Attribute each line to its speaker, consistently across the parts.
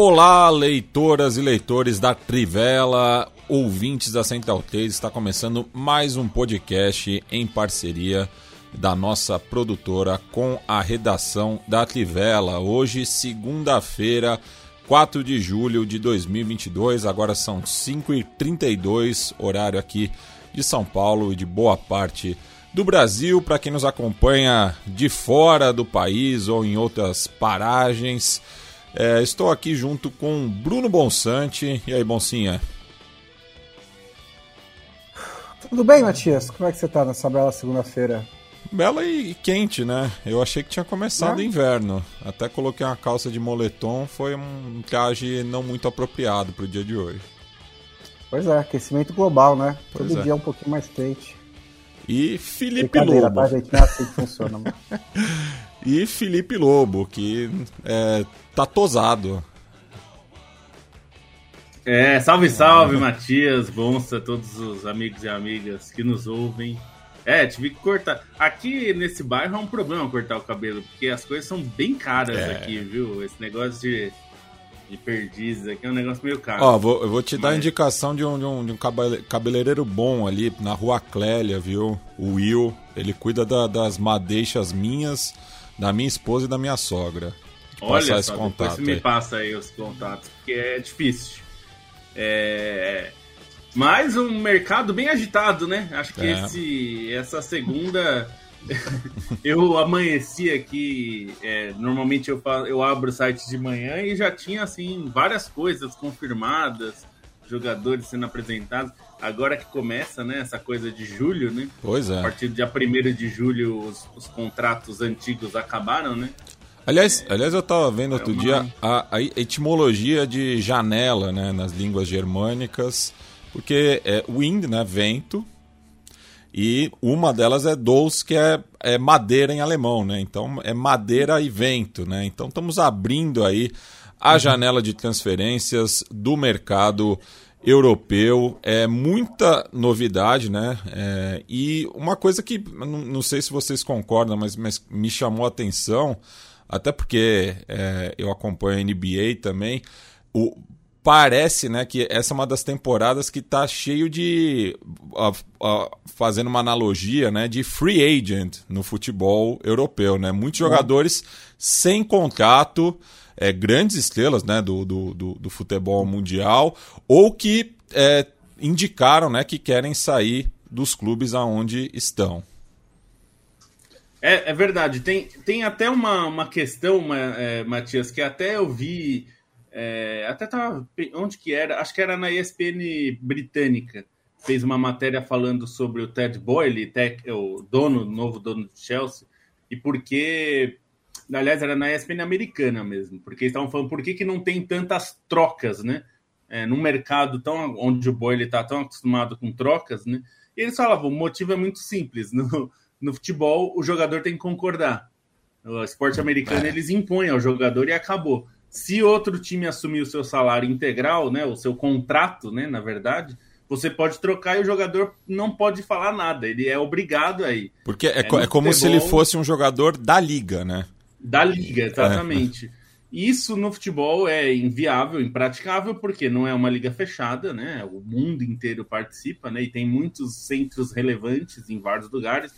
Speaker 1: Olá, leitoras e leitores da Trivela, ouvintes da Central 3, está começando mais um podcast em parceria da nossa produtora com a redação da Trivela. Hoje, segunda-feira, 4 de julho de 2022, agora são 5h32, horário aqui de São Paulo e de boa parte do Brasil. Para quem nos acompanha de fora do país ou em outras paragens. É, estou aqui junto com Bruno Bonsante. E aí, Boncinha?
Speaker 2: Tudo bem, Matias? Como é que você está nessa bela segunda-feira?
Speaker 1: Bela e quente, né? Eu achei que tinha começado inverno. Até coloquei uma calça de moletom, foi um traje não muito apropriado para o dia de hoje.
Speaker 2: Pois é, aquecimento global, né? Pois Todo é. dia é um pouquinho mais quente.
Speaker 1: E Felipe Lobo.
Speaker 2: Tá, gente? Não é assim que funciona.
Speaker 1: e Felipe Lobo, que é, tá tosado.
Speaker 3: É, salve, salve, Matias, Bonsa, todos os amigos e amigas que nos ouvem. É, tive que cortar. Aqui nesse bairro é um problema cortar o cabelo, porque as coisas são bem caras é. aqui, viu? Esse negócio de de perdizes aqui é um negócio meio caro.
Speaker 1: Ó, vou, eu vou te Mas... dar a indicação de um, de um, de um cabeleireiro bom ali na rua Clélia, viu? O Will, ele cuida da, das madeixas minhas, da minha esposa e da minha sogra.
Speaker 3: Olha só, depois você me passa aí os contatos, porque é difícil. É... Mais um mercado bem agitado, né? Acho que é. esse, essa segunda eu amanheci aqui. É, normalmente eu, faço, eu abro o site de manhã e já tinha assim várias coisas confirmadas, jogadores sendo apresentados. Agora que começa, né, essa coisa de julho, né?
Speaker 1: Pois é.
Speaker 3: A partir do dia 1 de julho, os, os, contratos antigos acabaram, né?
Speaker 1: Aliás, aliás eu estava vendo outro dia a, a, etimologia de janela, né, nas línguas germânicas, porque é wind, né, vento, e uma delas é Dous, que é, é madeira em alemão, né? Então é madeira e vento, né? Então estamos abrindo aí a uhum. janela de transferências do mercado europeu. É muita novidade, né? É, e uma coisa que não, não, sei se vocês concordam, mas, mas me chamou a atenção, até porque é, eu acompanho a NBA também. O, parece né, que essa é uma das temporadas que está cheio de. Uh, uh, fazendo uma analogia né, de free agent no futebol europeu. Né? Muitos jogadores sem contrato, é, grandes estrelas né, do, do, do, do futebol mundial, ou que é, indicaram né, que querem sair dos clubes aonde estão.
Speaker 3: É, é verdade. Tem, tem até uma, uma questão, uma, é, Matias, que até eu vi é, até tava. Onde que era? Acho que era na ESPN britânica. Fez uma matéria falando sobre o Ted Boyle, o dono, novo dono do Chelsea, e por que. Aliás, era na ESPN americana mesmo, porque eles estavam falando por que, que não tem tantas trocas, né? É, num mercado tão onde o Boyle está tão acostumado com trocas, né? E eles falavam, o motivo é muito simples. No, no futebol, o jogador tem que concordar. O esporte americano, é. eles impõem ao jogador e acabou. Se outro time assumir o seu salário integral, né, o seu contrato, né, na verdade, você pode trocar e o jogador não pode falar nada. Ele é obrigado aí.
Speaker 1: Porque é, é, é como futebol, se ele fosse um jogador da liga, né?
Speaker 3: Da liga, exatamente. É. Isso no futebol é inviável, impraticável, porque não é uma liga fechada, né? O mundo inteiro participa, né? E tem muitos centros relevantes em vários lugares: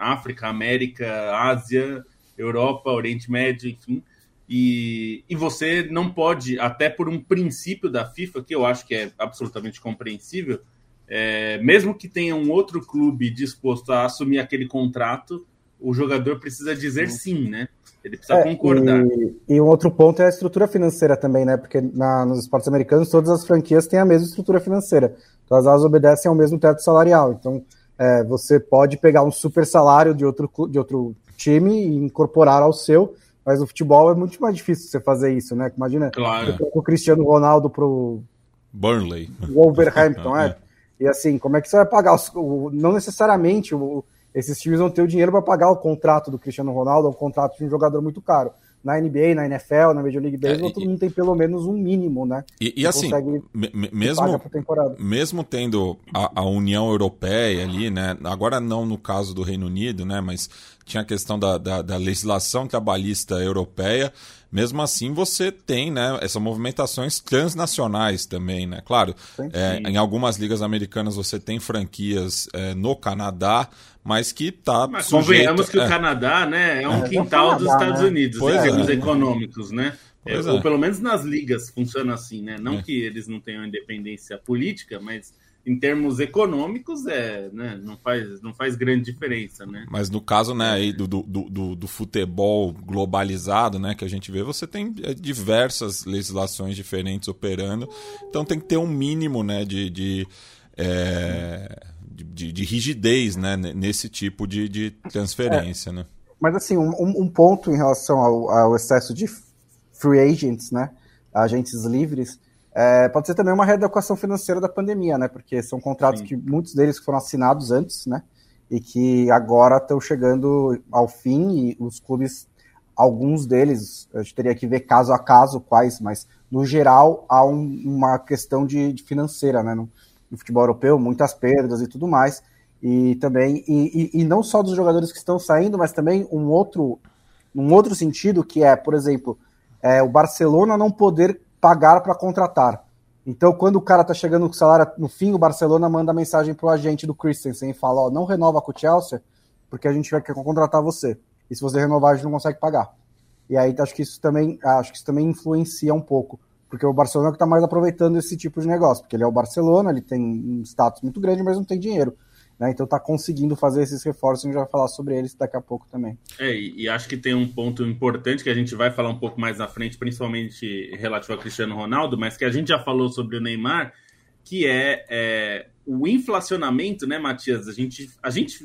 Speaker 3: África, América, Ásia, Europa, Oriente Médio, enfim. E, e você não pode, até por um princípio da FIFA, que eu acho que é absolutamente compreensível, é, mesmo que tenha um outro clube disposto a assumir aquele contrato, o jogador precisa dizer sim, né? Ele precisa é, concordar.
Speaker 2: E, e, um outro ponto é a estrutura financeira também, né? Porque na, nos esportes americanos todas as franquias têm a mesma estrutura financeira. Todas elas obedecem ao mesmo teto salarial. Então, é, você pode pegar um super salário de outro, de outro time e incorporar ao seu, mas no futebol é muito mais difícil você fazer isso, né? Imagina
Speaker 3: claro.
Speaker 2: o Cristiano Ronaldo pro
Speaker 1: Burnley.
Speaker 2: Wolverhampton, é. E assim, como é que você vai pagar? Os, o, não necessariamente o, esses times vão ter o dinheiro para pagar o contrato do Cristiano Ronaldo, o contrato de um jogador muito caro. Na NBA, na NFL, na Major League Baseball, é, todo mundo tem pelo menos um mínimo, né?
Speaker 1: E, e assim, mesmo, mesmo tendo a, a, União Europeia ali, né? Agora não no caso do Reino Unido, né? Mas tinha a questão da, da, da legislação trabalhista europeia mesmo assim você tem né, essas movimentações transnacionais também, né? Claro, é, em algumas ligas americanas você tem franquias é, no Canadá, mas que está
Speaker 3: Mas sujeito, convenhamos que é. o Canadá né, é um é, quintal dos Estados né? Unidos pois em termos é. econômicos, né? É, ou pelo menos nas ligas funciona assim, né? Não que eles não tenham independência política, mas em termos econômicos, é, né, não, faz, não faz grande diferença, né?
Speaker 1: Mas no caso né, aí do, do, do, do, futebol globalizado né, que a gente vê, você tem é, diversas legislações diferentes operando, então tem que ter um mínimo né, de, de, é, de, de, rigidez né, nesse tipo de, de transferência. É, né?
Speaker 2: Mas assim, um, um ponto em relação ao, ao excesso de free agents, né, agentes livres, é, pode ser também uma readequação financeira da pandemia, né? Porque são contratos Sim. que muitos deles foram assinados antes, né? E que agora estão chegando ao fim e os clubes, alguns deles, a gente teria que ver caso a caso quais, mas no geral há um, uma questão de, de financeira, né? No, no, futebol europeu, muitas perdas e tudo mais. E também, e, e, e não só dos jogadores que estão saindo, mas também um outro, um outro sentido que é, por exemplo, é, o Barcelona não poder pagar para contratar. Então, quando o cara tá chegando com salário no fim, o Barcelona manda mensagem pro agente do Christensen e fala: Ó, não renova com o Chelsea, porque a gente vai querer contratar você. E se você renovar, a gente não consegue pagar. E aí acho que isso também, acho que isso também influencia um pouco, porque o Barcelona é que tá mais aproveitando esse tipo de negócio, porque ele é o Barcelona, ele tem um status muito grande, mas não tem dinheiro. Né? Então está conseguindo fazer esses reforços, a gente vai falar sobre eles daqui a pouco também.
Speaker 3: É, e, e, acho que tem um ponto importante que a gente vai falar um pouco mais na frente, principalmente relativo a Cristiano Ronaldo, mas que a gente já falou sobre o Neymar, que é, é o inflacionamento, né, Matias? A gente, a gente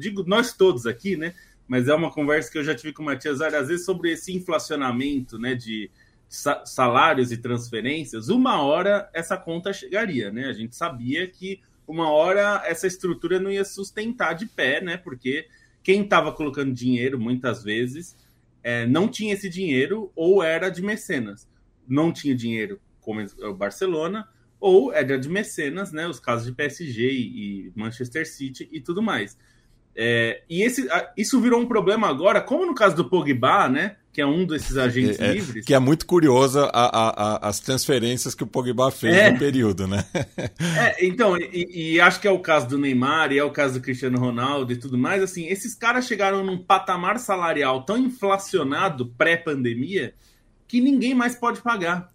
Speaker 3: digo nós todos aqui, né? Mas é uma conversa que eu já tive com o Matias várias vezes sobre esse inflacionamento, né, de salários e transferências. Uma hora essa conta chegaria, né? A gente sabia que uma hora essa estrutura não ia sustentar de pé, né? Porque quem estava colocando dinheiro, muitas vezes, é, não tinha esse dinheiro ou era de mecenas. Não tinha dinheiro, como o Barcelona, ou era de mecenas, né? Os casos de PSG e, Manchester City e tudo mais. É, e esse, isso virou um problema agora, como no caso do Pogba, né? Que é um desses agentes é, é, livres.
Speaker 1: Que é muito curiosa a, a, as transferências que o Pogba fez é. no período, né?
Speaker 3: é, então, e, e, acho que é o caso do Neymar, e é o caso do Cristiano Ronaldo e tudo mais. Assim, esses caras chegaram num patamar salarial tão inflacionado pré-pandemia que ninguém mais pode pagar.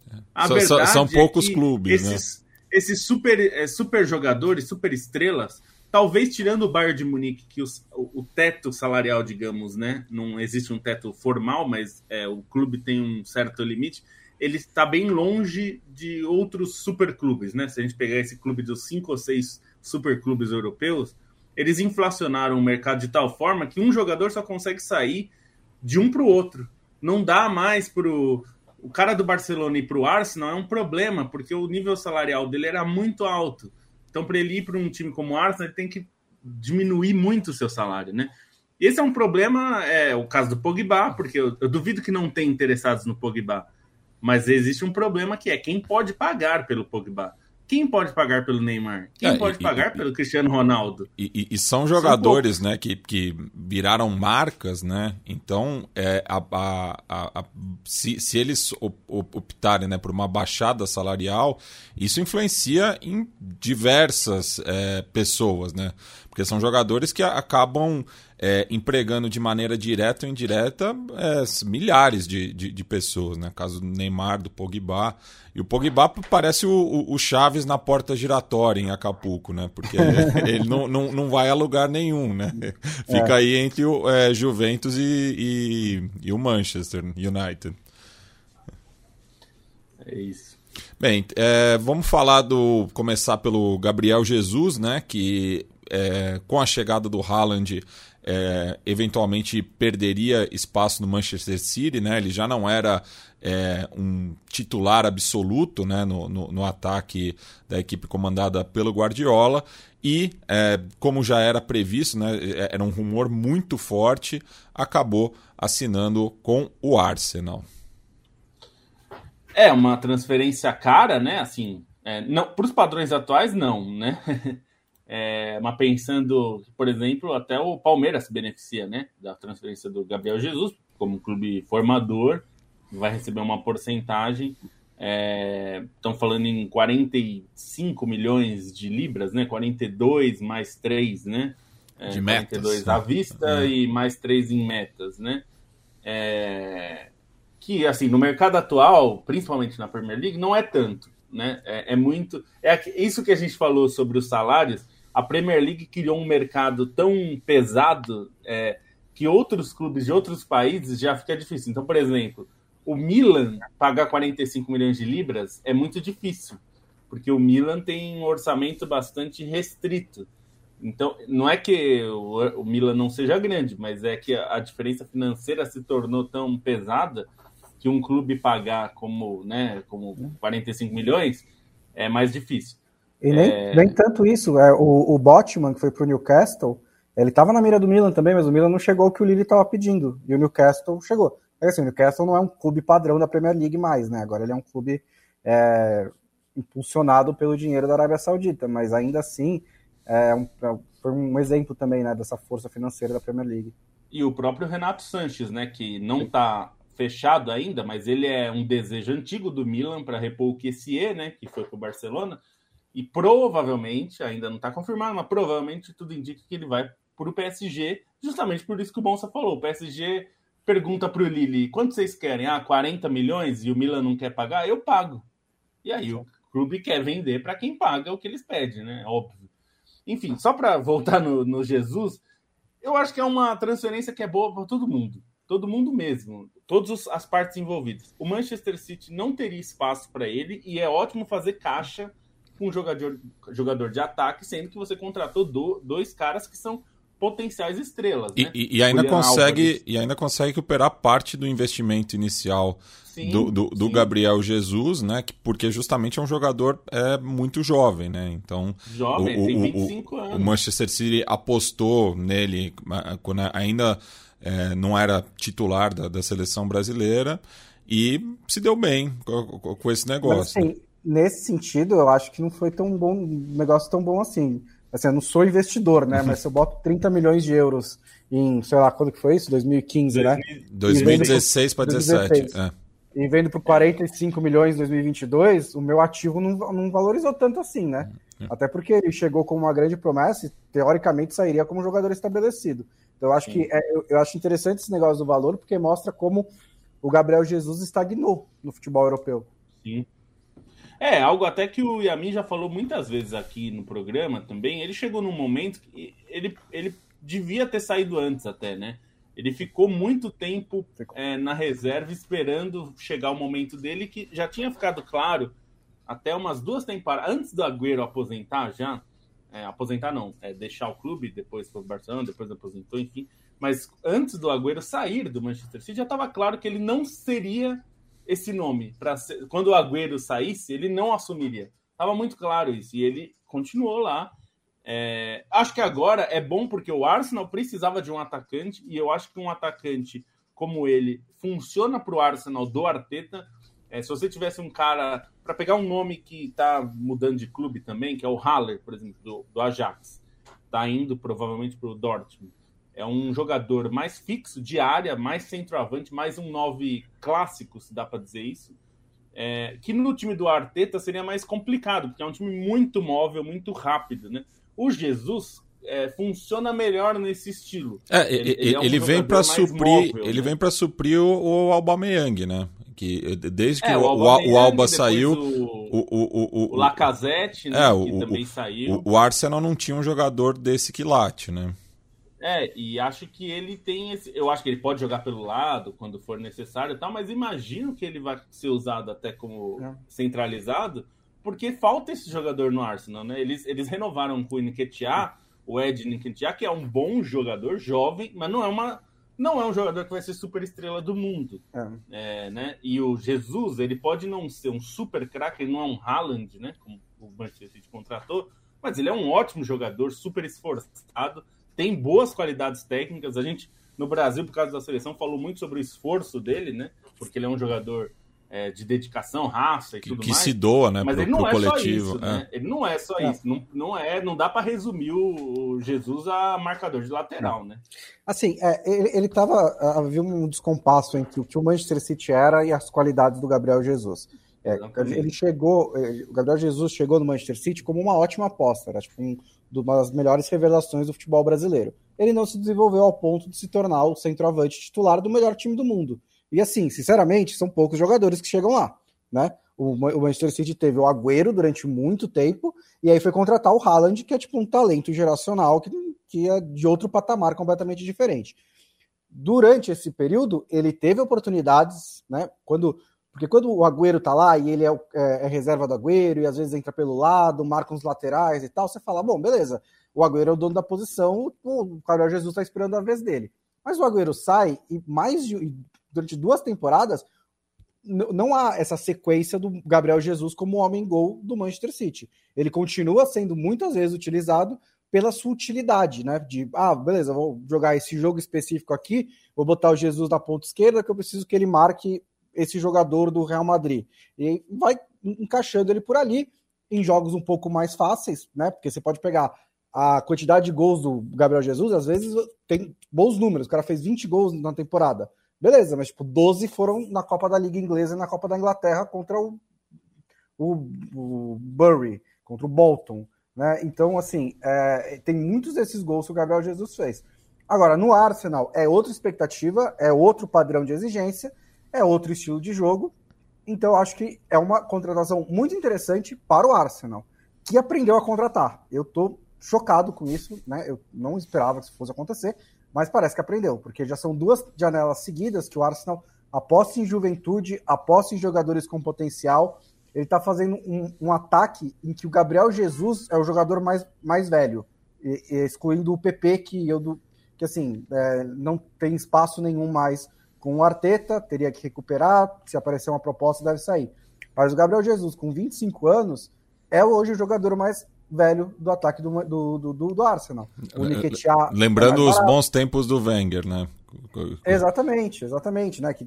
Speaker 1: Verdade são é poucos clubes,
Speaker 3: esses, né? Esses super, é, super jogadores, super estrelas talvez tirando o Bayern de Munique, que os, o, o, teto salarial, digamos, né, não existe um teto formal, mas é, o clube tem um certo limite, ele está bem longe de outros superclubes, né? Se a gente pegar esse clube dos cinco ou seis superclubes europeus, eles inflacionaram o mercado de tal forma que um jogador só consegue sair de um para o outro. Não dá mais para o cara do Barcelona ir para o Arsenal é um problema, porque o nível salarial dele era muito alto. Então, para ele ir para um time como o Arsenal, ele tem que diminuir muito o seu salário, né? Esse é um problema, é o caso do Pogba, porque eu, eu duvido que não tem interessados no Pogba. Mas existe um problema que é quem pode pagar pelo Pogba. Quem pode pagar pelo Neymar? Quem é, pode e, pagar e, pelo Cristiano Ronaldo?
Speaker 1: E, e são jogadores são né, que, que viraram marcas, né? Então, é, a, a, a, se, se eles optarem né, por uma baixada salarial, isso influencia em diversas é, pessoas, né? Porque são jogadores que acabam é, empregando de maneira direta ou indireta é, milhares de, de, de, pessoas, né? Caso do Neymar, do Pogba. E o Pogba parece o, o, Chaves na porta giratória em Acapulco, né? Porque ele não, não, não vai a lugar nenhum, né? Fica é. aí entre o é, Juventus e, e, e o Manchester United.
Speaker 3: É isso.
Speaker 1: Bem, é, vamos falar do. começar pelo Gabriel Jesus, né? Que é, com a chegada do Haaland. É, eventualmente perderia espaço no Manchester City, né? Ele já não era é, um titular absoluto né? no, no, no, ataque da equipe comandada pelo Guardiola. E, é, como já era previsto, né? É, era um rumor muito forte, acabou assinando com o Arsenal.
Speaker 3: É uma transferência cara, né? Assim, é, não para os padrões atuais, não, né? É, mas pensando, por exemplo, até o Palmeiras se beneficia, né? Da transferência do Gabriel Jesus como clube formador, vai receber uma porcentagem. Estão é, falando em 45 milhões de libras, né? 42 mais 3, né?
Speaker 1: É, de metas.
Speaker 3: 42 à vista é. e mais 3 em metas, né? É, que, assim, no mercado atual, principalmente na Premier League, não é tanto, né? É, é muito... É isso que a gente falou sobre os salários. A Premier League criou um mercado tão pesado é, que outros clubes de outros países já fica difícil. Então, por exemplo, o Milan pagar 45 milhões de libras é muito difícil, porque o Milan tem um orçamento bastante restrito. Então, não é que o, o Milan não seja grande, mas é que a, a diferença financeira se tornou tão pesada que um clube pagar como, né, como 45 milhões é mais difícil.
Speaker 2: E nem, é... nem tanto isso, é, o, o Botman, que foi para o Newcastle, ele estava na mira do Milan também, mas o Milan não chegou o que o Lille estava pedindo, e o Newcastle chegou. É assim, o Newcastle não é um clube padrão da Premier League mais, né? Agora ele é um clube é, impulsionado pelo dinheiro da Arábia Saudita, mas ainda assim é um, é, foi um exemplo também né, dessa força financeira da Premier League.
Speaker 3: E o próprio Renato Sanches, né, que não está fechado ainda, mas ele é um desejo antigo do Milan para repor o Kessie, né, que foi para o Barcelona, e provavelmente, ainda não está confirmado, mas provavelmente tudo indica que ele vai para o PSG, justamente por isso que o Bonsa falou. O PSG pergunta para o Lili, quanto vocês querem? Ah, 40 milhões e o Milan não quer pagar? Eu pago. E aí o clube quer vender para quem paga o que eles pedem, né? Óbvio. Enfim, só para voltar no, no Jesus, eu acho que é uma transferência que é boa para todo mundo todo mundo mesmo, todas as partes envolvidas. O Manchester City não teria espaço para ele e é ótimo fazer caixa com um jogador, jogador de ataque, sendo que você contratou do, dois caras que são potenciais estrelas.
Speaker 1: E,
Speaker 3: né?
Speaker 1: e, e ainda consegue e ainda consegue recuperar parte do investimento inicial sim, do, do, do Gabriel Jesus, né? Porque justamente é um jogador é, muito jovem, né? Então
Speaker 3: jovem, o, tem 25
Speaker 1: o,
Speaker 3: anos.
Speaker 1: O Manchester City apostou nele quando ainda é, não era titular da, da, seleção brasileira e se deu bem com, com esse negócio. Mas,
Speaker 2: assim, nesse sentido, eu acho que não foi tão bom, um negócio tão bom assim. Assim, eu não sou investidor, né? Mas se eu boto 30 milhões de euros em, sei lá, quando que foi isso? 2015, 2000,
Speaker 1: né? 2016 para 2017. É.
Speaker 2: E vendo por 45 milhões em 2022, o meu ativo não, não valorizou tanto assim, né? É. Até porque ele chegou com uma grande promessa e, teoricamente, sairia como jogador estabelecido. Então, eu acho Sim. que é, eu, eu, acho interessante esse negócio do valor, porque mostra como o Gabriel Jesus estagnou no futebol europeu.
Speaker 3: Sim. É, algo até que o Yamin já falou muitas vezes aqui no programa também. Ele chegou num momento que ele, ele devia ter saído antes, até, né? Ele ficou muito tempo é, na reserva esperando chegar o momento dele, que já tinha ficado claro até umas duas temporadas antes do Agüero aposentar já é, aposentar não, é, deixar o clube, depois foi o Barcelona, depois aposentou, enfim. Mas antes do Agüero sair do Manchester City, já estava claro que ele não seria esse nome. Pra ser, quando o Agüero saísse, ele não assumiria. Estava muito claro isso. E ele continuou lá. É, acho que agora é bom porque o Arsenal precisava de um atacante, e eu acho que um atacante como ele funciona para o Arsenal do Arteta. É, se você tivesse um cara para pegar um nome que está mudando de clube também, que é o Haller, por exemplo, do, do Ajax, está indo provavelmente para o Dortmund. É um jogador mais fixo, de área, mais centroavante, mais um 9 clássico, se dá para dizer isso. É, que no time do Arteta seria mais complicado, porque é um time muito móvel, muito rápido. Né? O Jesus, é, funciona melhor nesse estilo.
Speaker 1: É, ele, ele, é um ele vem para suprir, móvel, ele né? vem para suprir o, o Aubameyang, né? Que desde que é, o, o, o, Alba saiu,
Speaker 3: o, o, o, o, Lacazette, né, é, que também saiu.
Speaker 1: O, Arsenal não tinha um jogador desse quilate, né?
Speaker 3: É, e acho que ele tem esse. Eu acho que ele pode jogar pelo lado quando for necessário e tal, mas imagino que ele vai ser usado até como é. centralizado, porque falta esse jogador no Arsenal, né? Eles, eles renovaram com o Nketiah, o Ed Nketiah, que é um bom jogador, jovem, mas não é uma. Não é um jogador que vai ser super estrela do mundo. É. É, né? E o Jesus, ele pode não ser um super craque, ele não é um Haaland, né? Como o Manchester City contratou, mas ele é um ótimo jogador, super esforçado tem boas qualidades técnicas. A gente, no Brasil, por causa da seleção, falou muito sobre o esforço dele, né? Porque ele é um jogador é, de dedicação, raça e
Speaker 1: que,
Speaker 3: tudo
Speaker 1: que
Speaker 3: mais.
Speaker 1: se doa, né?
Speaker 3: Mas pro, ele não é coletivo. só isso, né? É. Ele não é só é. isso. Não, não, é, não dá para resumir o Jesus a marcador de lateral, né?
Speaker 2: Assim, é, ele, ele tava. Havia um descompasso entre o que o Manchester City era e as qualidades do Gabriel Jesus. É, ele chegou, o Gabriel Jesus chegou no Manchester City como uma ótima aposta, era tipo um, uma das melhores revelações do futebol brasileiro. Ele não se desenvolveu ao ponto de se tornar o centroavante titular do melhor time do mundo. E assim, sinceramente, são poucos jogadores que chegam lá, né? O, Manchester City teve o Agüero durante muito tempo, e aí foi contratar o Haaland, que é tipo um talento geracional que, que é de outro patamar completamente diferente. Durante esse período, ele teve oportunidades, né? Quando porque quando o Agüero tá lá e ele é, é, é, reserva do Agüero e às vezes entra pelo lado, marca uns laterais e tal, você fala, bom, beleza, o Agüero é o dono da posição, o Gabriel Jesus tá esperando a vez dele. Mas o Agüero sai e mais de, durante duas temporadas não há essa sequência do Gabriel Jesus como homem-gol do Manchester City. Ele continua sendo muitas vezes utilizado pela sua utilidade, né? De, ah, beleza, vou jogar esse jogo específico aqui, vou botar o Jesus na ponta esquerda, que eu preciso que ele marque esse jogador do Real Madrid. E vai encaixando ele por ali em jogos um pouco mais fáceis, né? Porque você pode pegar a quantidade de gols do Gabriel Jesus, às vezes tem bons números. O cara fez 20 gols na temporada. Beleza, mas tipo, 12 foram na Copa da Liga Inglesa e na Copa da Inglaterra contra o, o, o Bury, contra o Bolton. Né? Então, assim, é, tem muitos desses gols que o Gabriel Jesus fez. Agora, no Arsenal é outra expectativa, é outro padrão de exigência, é outro estilo de jogo. Então, acho que é uma contratação muito interessante para o Arsenal, que aprendeu a contratar. Eu estou chocado com isso, né? Eu não esperava que isso fosse acontecer, mas parece que aprendeu, porque já são duas janelas seguidas que o Arsenal aposta em juventude, aposta em jogadores com potencial. Ele está fazendo um, um, ataque em que o Gabriel Jesus é o jogador mais, mais velho, e, e excluindo o PP, que eu que assim é, não tem espaço nenhum mais com o Arteta, teria que recuperar, se aparecer uma proposta, deve sair. Mas o Gabriel Jesus, com 25 anos, é hoje o jogador mais velho do ataque do, do, do, do Arsenal. O
Speaker 1: Nketiah Lembrando os bons tempos do Wenger, né?
Speaker 2: Exatamente, exatamente, né? Que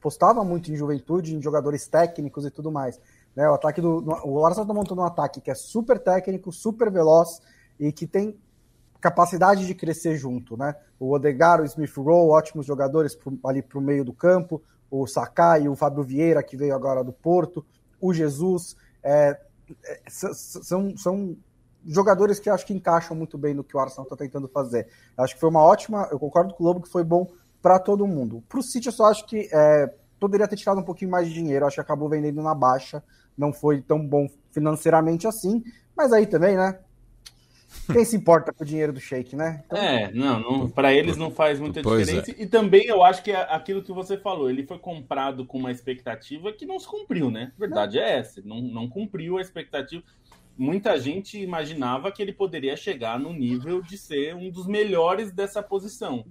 Speaker 2: postava muito em juventude, em jogadores técnicos e tudo mais. Né? O ataque do. O Arsenal está montando um ataque que é super técnico, super veloz e que tem capacidade de crescer junto, né? O Odegar, o Smith Rowe, ótimos jogadores pro, ali para o meio do campo, o Sakai, o Fábio Vieira, que veio agora do Porto, o Jesus, é, é, são, são jogadores que acho que encaixam muito bem no que o Arsenal está tentando fazer. Acho que foi uma ótima, eu concordo com o Lobo que foi bom para todo mundo. Para o City, eu só acho que é, poderia ter tirado um pouquinho mais de dinheiro, acho que acabou vendendo na baixa, não foi tão bom financeiramente assim, mas aí também, né? Quem se importa com o dinheiro do Sheik, né?
Speaker 3: Então... É, não, não para eles não faz muita pois diferença. É. E também eu acho que é aquilo que você falou, ele foi comprado com uma expectativa que não se cumpriu, né? A verdade não. é essa, não, não cumpriu a expectativa. Muita gente imaginava que ele poderia chegar no nível de ser um dos melhores dessa posição.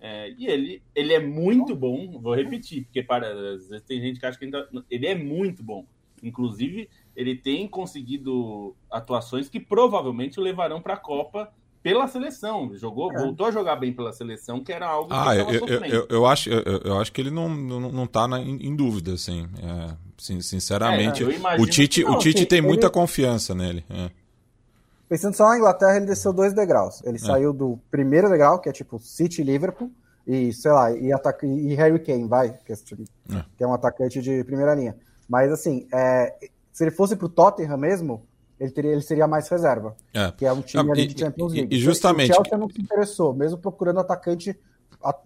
Speaker 3: É, e ele, ele é muito bom, vou repetir, porque para, às vezes tem gente que acha que ainda, ele é muito bom. Inclusive, ele tem conseguido atuações que provavelmente o levarão para a Copa pela seleção. Jogou, é. voltou a jogar bem pela seleção, que era algo
Speaker 1: ah, que eu, eu, eu, eu, acho, eu, eu, acho que ele não, não, não tá na, em, em, dúvida, assim. É, sinceramente, é, o Tite, que... o Tite sim, tem ele... muita confiança nele. É.
Speaker 2: Pensando só na Inglaterra, ele desceu dois degraus. Ele é. saiu do primeiro degrau, que é tipo City Liverpool, e sei lá, e, ataca, e Harry Kane, vai, que é, tipo, que é um atacante de primeira linha. Mas assim, é, se ele fosse pro Tottenham mesmo, ele, teria, ele seria mais reserva. É. Que é um time
Speaker 1: não,
Speaker 2: e, de Champions League.
Speaker 1: E, justamente. O
Speaker 2: Chelsea não se interessou, mesmo procurando atacante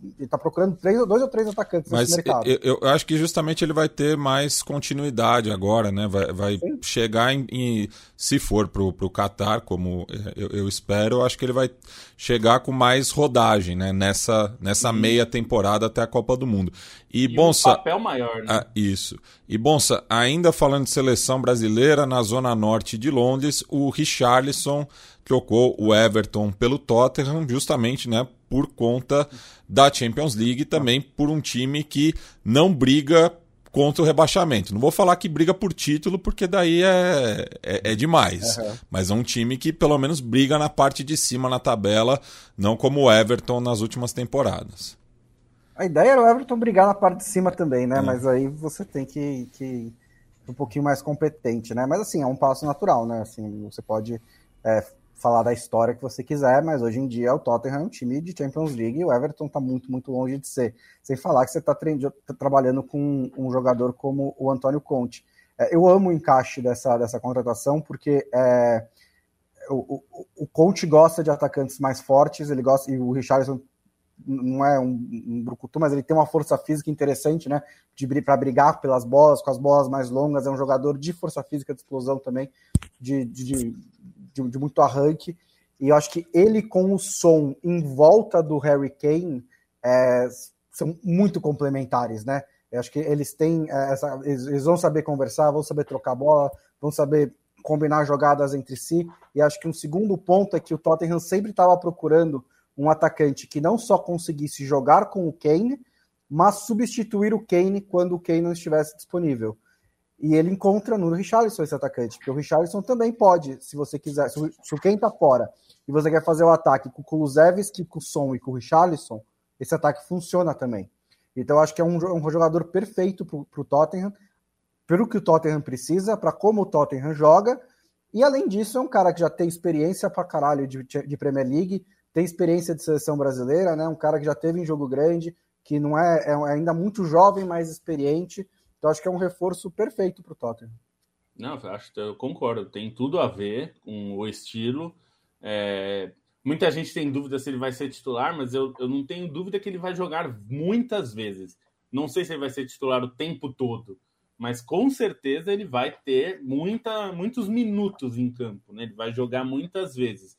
Speaker 2: ele está procurando três, dois ou três atacantes
Speaker 1: Mas
Speaker 2: nesse mercado.
Speaker 1: Eu, eu, acho que justamente ele vai ter mais continuidade agora, né? Vai, vai chegar em, em, Se for para o Qatar, como eu, eu, espero, eu acho que ele vai chegar com mais rodagem, né? Nessa, nessa meia temporada até a Copa do Mundo.
Speaker 3: E, e Bonsa. Um papel maior, né?
Speaker 1: Ah, isso. E Bonsa, ainda falando de seleção brasileira, na zona norte de Londres, o Richarlison trocou o Everton pelo Tottenham, justamente, né? Por conta da Champions League também por um time que não briga contra o rebaixamento. Não vou falar que briga por título, porque daí é, é, é demais. Uhum. Mas é um time que pelo menos briga na parte de cima na tabela, não como o Everton nas últimas temporadas.
Speaker 2: A ideia era o Everton brigar na parte de cima também, né? É. Mas aí você tem que, que um pouquinho mais competente, né? Mas assim, é um passo natural, né? Assim, você pode é, falar da história que você quiser, mas hoje em dia o Tottenham é um time de Champions League e o Everton está muito, muito longe de ser. Sem falar que você está tá trabalhando com um jogador como o Antônio Conte. É, eu amo o encaixe dessa, dessa contratação, porque é, o, o, o, Conte gosta de atacantes mais fortes, ele gosta, e o Richardson não é um, um brucutu, mas ele tem uma força física interessante, né? Para brigar pelas bolas, com as bolas mais longas, é um jogador de força física, de explosão também, de, de, de de, de muito arranque. E eu acho que ele com o som em volta do Harry Kane é, são muito complementares, né? Eu acho que eles têm é, essa, eles vão saber conversar, vão saber trocar bola, vão saber combinar jogadas entre si. E acho que um segundo ponto é que o Tottenham sempre estava procurando um atacante que não só conseguisse jogar com o Kane, mas substituir o Kane quando o Kane não estivesse disponível. E ele encontra no Richarlison esse atacante, porque o Richarlison também pode, se você quiser, se o, o tá fora e você quer fazer o ataque com o Kulusevski, com o Son e com o Richarlison, esse ataque funciona também. Então acho que é um, um jogador perfeito para o Tottenham, pelo que o Tottenham precisa, para como o Tottenham joga, e além disso é um cara que já tem experiência para caralho de, de Premier League, tem experiência de seleção brasileira, né? Um cara que já teve em jogo grande, que não é, é ainda muito jovem, mas experiente, então acho que é um reforço perfeito para o Tottenham.
Speaker 3: Não, acho, eu concordo. Tem tudo a ver com o estilo. É, muita gente tem dúvida se ele vai ser titular, mas eu, eu não tenho dúvida que ele vai jogar muitas vezes. Não sei se ele vai ser titular o tempo todo, mas com certeza ele vai ter muita, muitos minutos em campo. Né? Ele vai jogar muitas vezes.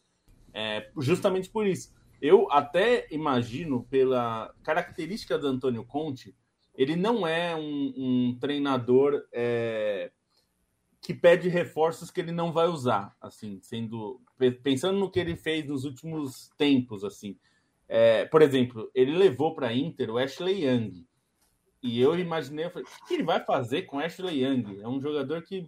Speaker 3: É, justamente por isso. Eu até imagino, pela característica do Antônio Conte, ele não é um, um treinador é, que pede reforços que ele não vai usar, assim, sendo pensando no que ele fez nos últimos tempos, assim. É, por exemplo, ele levou para Inter o Ashley Young. E eu imaginei, eu falei, o que ele vai fazer com Ashley Young? É um jogador que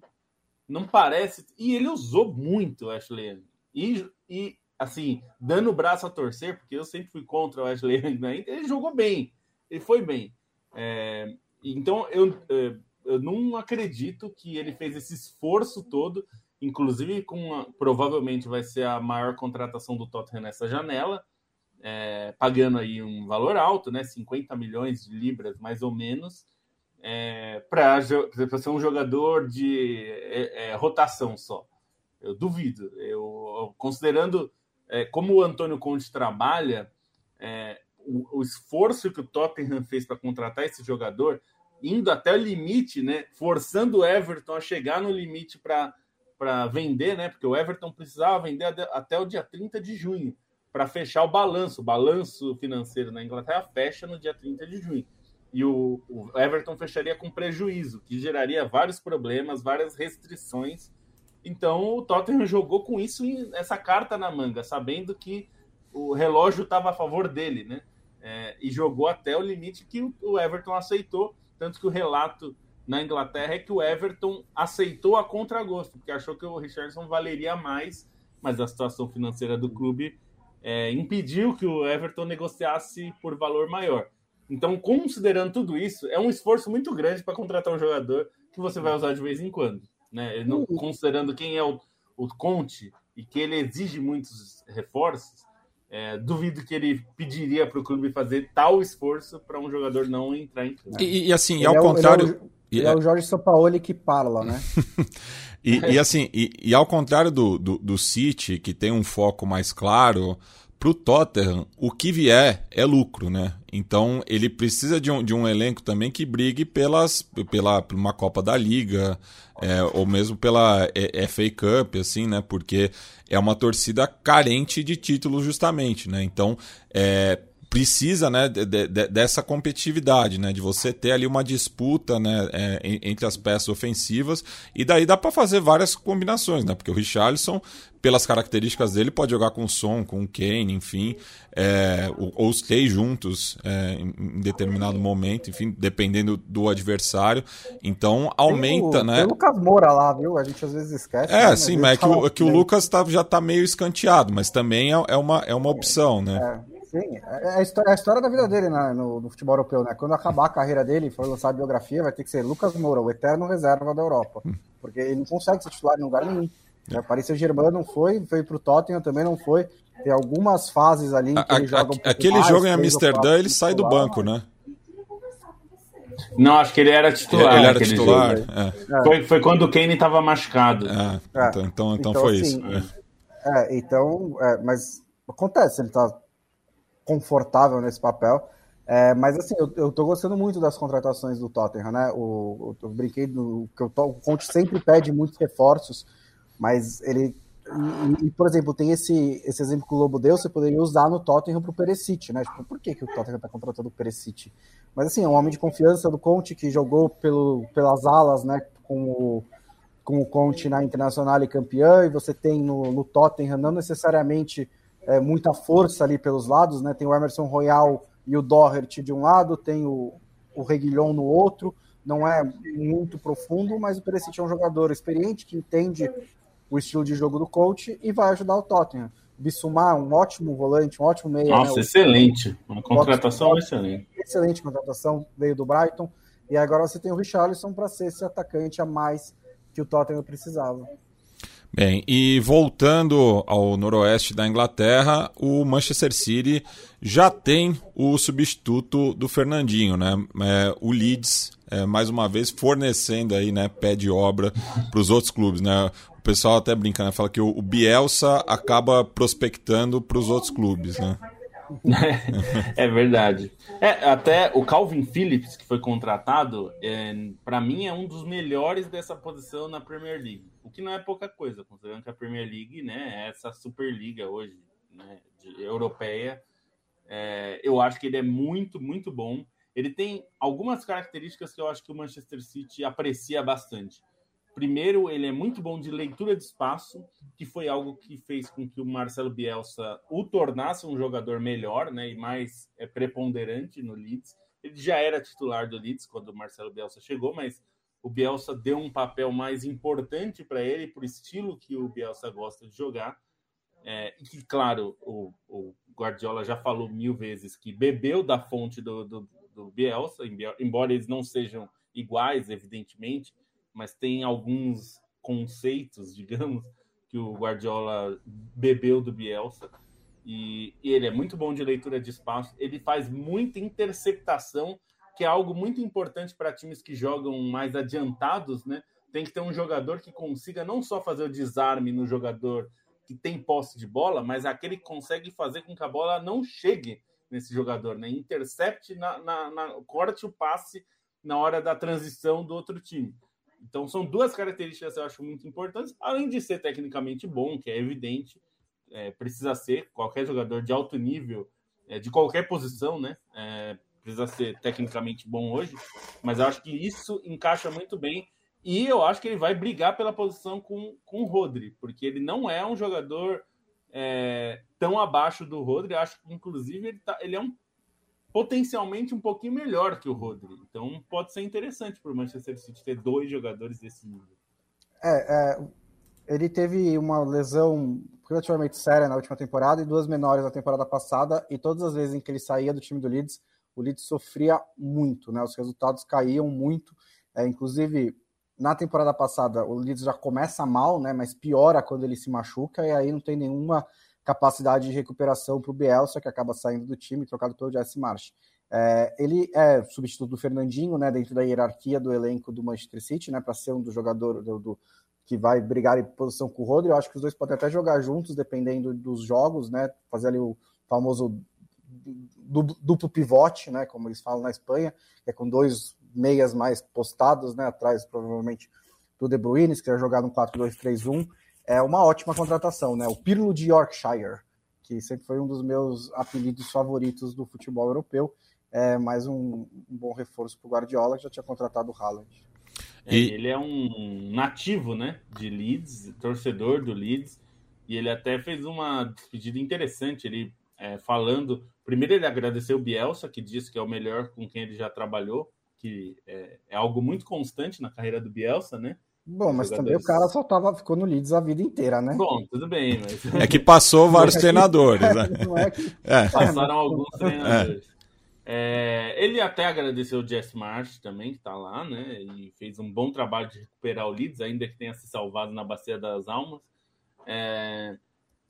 Speaker 3: não parece. E ele usou muito o Ashley Young. E, e assim, dando o braço a torcer, porque eu sempre fui contra o Ashley Young na Inter, ele jogou bem. Ele foi bem. É, então eu, é, eu não acredito que ele fez esse esforço todo, inclusive com provavelmente vai ser a maior contratação do Tottenham nessa janela, é, pagando aí um valor alto, né, 50 milhões de libras mais ou menos, é, para ser um jogador de é, é, rotação só. Eu duvido. Eu considerando é, como o Antônio Conte trabalha, o, o esforço que o Tottenham fez para contratar esse jogador, indo até o limite, né? Forçando o Everton a chegar no limite para vender, né? Porque o Everton precisava vender até o dia 30 de junho para fechar o balanço. O balanço financeiro na Inglaterra fecha no dia 30 de junho. E o, o Everton fecharia com prejuízo, que geraria vários problemas, várias restrições. Então o Tottenham jogou com isso essa carta na manga, sabendo que o relógio estava a favor dele, né? É, e jogou até o limite que o, Everton aceitou. Tanto que o relato na Inglaterra é que o Everton aceitou a contragosto, porque achou que o Richardson valeria mais, mas a situação financeira do clube é, impediu que o Everton negociasse por valor maior. Então, considerando tudo isso, é um esforço muito grande para contratar um jogador que você vai usar de vez em quando. Né? Não, considerando quem é o, o Conte e que ele exige muitos reforços, é, duvido que ele pediria para o clube fazer tal esforço para um jogador não entrar em campo.
Speaker 1: E, e assim, ele ao é contrário.
Speaker 2: E é o Jorge Sampaoli que parla, né?
Speaker 1: e, e, assim, e, e, ao contrário do, do, do City, que tem um foco mais claro, pro Tottenham, o que vier é lucro, né? Então ele precisa de um, de um elenco também que brigue pelas, pela uma Copa da Liga, é, ou mesmo pela FA Cup, assim, né? Porque é uma torcida carente de títulos justamente, né? Então é, precisa né, de, de, dessa competitividade, né, de você ter ali uma disputa né, é, entre as peças ofensivas, e daí dá para fazer várias combinações, né, porque o Richarlison, pelas características dele, pode jogar com o Son, com o Kane, enfim, é, ou, os três juntos é, em, determinado momento, enfim, dependendo do adversário, então aumenta,
Speaker 2: tem o,
Speaker 1: né...
Speaker 2: Tem o Lucas Moura lá, viu? A gente às vezes esquece.
Speaker 1: É, né? sim, mas é que, o, que o Lucas tá, já tá meio escanteado, mas também é, é uma, é uma opção, né?
Speaker 2: É. Sim, é, é a história, é a história da vida dele né, no, no, futebol europeu, né? Quando acabar a carreira dele e for lançar a biografia, vai ter que ser Lucas Moura, o eterno reserva da Europa. Porque ele não consegue ser titular em lugar nenhum. É. O Paris Saint-Germain não foi, foi pro Tottenham também não foi. Tem algumas fases ali em que
Speaker 1: a,
Speaker 2: ele joga
Speaker 1: um Aquele mais, jogo em Amsterdã, ele sai do banco, né?
Speaker 3: Não, acho que ele era titular.
Speaker 1: Ele era titular. É.
Speaker 3: Foi, foi quando o Kane estava machucado.
Speaker 1: É, então, então, então, então, foi assim, isso.
Speaker 2: É, então, mas acontece, ele tá confortável nesse papel. É, mas assim, eu, eu tô gostando muito das contratações do Tottenham, né? O, eu, brinquei do que o, o Conte sempre pede muitos reforços, mas ele. E, e, por exemplo, tem esse, esse exemplo que o Lobo deu, você poderia usar no Tottenham pro Perisic, né? Tipo, por que, que o Tottenham tá contratando o Perisic? Mas assim, é um homem de confiança do Conte que jogou pelo, pelas alas, né? Com o, com o Conte na Internacional e campeã, e você tem no, no Tottenham não necessariamente é, muita força ali pelos lados, né? Tem o Emerson Royal e o Doherty de um lado, tem o, o Reguilhon no outro. Não é muito profundo, mas o Perisic é um jogador experiente que entende o estilo de jogo do coach e vai ajudar o Tottenham. Bissumar, um ótimo volante, um ótimo meia.
Speaker 3: Nossa, né? excelente. Uma contratação excelente.
Speaker 2: Excelente contratação, veio do Brighton. E agora você tem o Richarlison para ser esse atacante a mais que o Tottenham precisava.
Speaker 1: Bem, e voltando ao noroeste da Inglaterra, o Manchester City já tem o substituto do Fernandinho, né? É, o Leeds, é, mais uma vez, fornecendo aí, né, pé de obra para os outros clubes, né? O pessoal até brinca, né? Fala que o, o Bielsa acaba prospectando para os outros clubes, né?
Speaker 3: é verdade. É, até o Calvin Phillips, que foi contratado, é, para mim é um dos melhores dessa posição na Premier League. O que não é pouca coisa, considerando que a Premier League né, é essa Superliga hoje, né, de, europeia. É, eu acho que ele é muito, muito bom. Ele tem algumas características que eu acho que o Manchester City aprecia bastante. Primeiro, ele é muito bom de leitura de espaço, que foi algo que fez com que o Marcelo Bielsa o tornasse um jogador melhor né, e mais é, preponderante no Leeds. Ele já era titular do Leeds quando o Marcelo Bielsa chegou, mas o Bielsa deu um papel mais importante para ele, por estilo que o Bielsa gosta de jogar. É, e que, claro, o, o, Guardiola já falou mil vezes que bebeu da fonte do, do, do Bielsa, embora eles não sejam iguais, evidentemente mas tem alguns conceitos, digamos, que o Guardiola bebeu do Bielsa. E, e, ele é muito bom de leitura de espaço. Ele faz muita interceptação, que é algo muito importante para times que jogam mais adiantados, né? Tem que ter um jogador que consiga não só fazer o desarme no jogador que tem posse de bola, mas aquele que consegue fazer com que a bola não chegue nesse jogador, né? Intercepte, na, na, na corte o passe na hora da transição do outro time. Então, são duas características que eu acho muito importantes, além de ser tecnicamente bom, que é evidente, é, precisa ser, qualquer jogador de alto nível, é, de qualquer posição, né? É, precisa ser tecnicamente bom hoje, mas eu acho que isso encaixa muito bem. E eu acho que ele vai brigar pela posição com, com o Rodri, porque ele não é um jogador é, tão abaixo do Rodri. Eu acho que, inclusive, ele, tá, ele é um potencialmente um pouquinho melhor que o Rodri. Então pode ser interessante para o Manchester City ter dois jogadores desse nível.
Speaker 2: É, é, ele teve uma lesão relativamente séria na última temporada e duas menores na temporada passada, e todas as vezes em que ele saía do time do Leeds, o Leeds sofria muito, né? Os resultados caíam muito. É, inclusive, na temporada passada, o Leeds já começa mal, né? Mas piora quando ele se machuca, e aí não tem nenhuma capacidade de recuperação para o Bielsa, que acaba saindo do time, trocado pelo Jesse Marsh. É, ele é substituto do Fernandinho, né, dentro da hierarquia do elenco do Manchester City, né, para ser um dos jogadores do, do, que vai brigar em posição com o Rodri. Eu acho que os dois podem até jogar juntos, dependendo dos jogos, né, fazer ali o famoso duplo pivote, né, como eles falam na Espanha, é com dois meias mais postados, né, atrás provavelmente do De Bruyne, que vai jogar no 4-2-3-1. É uma ótima contratação, né? O Pirlo de Yorkshire, que sempre foi um dos meus apelidos favoritos do futebol europeu. É mais um, um bom reforço para o Guardiola, que já tinha contratado o Haaland.
Speaker 3: É, e... Ele é um nativo, né, de Leeds, torcedor do Leeds, e ele até fez uma despedida interessante. Ele é, falando. Primeiro, ele agradeceu o Bielsa, que disse que é o melhor com quem ele já trabalhou, que é, é algo muito constante na carreira do Bielsa, né?
Speaker 2: Bom, mas também o cara só tava, ficou no Leeds a vida inteira, né?
Speaker 3: Bom, tudo bem, mas...
Speaker 1: É que passou vários treinadores, né?
Speaker 3: É que... é. Passaram alguns treinadores. É. ele até agradeceu o Jess Marsh também, que tá lá, né? E fez um bom trabalho de recuperar o Leeds, ainda que tenha se salvado na Bacia das Almas. É,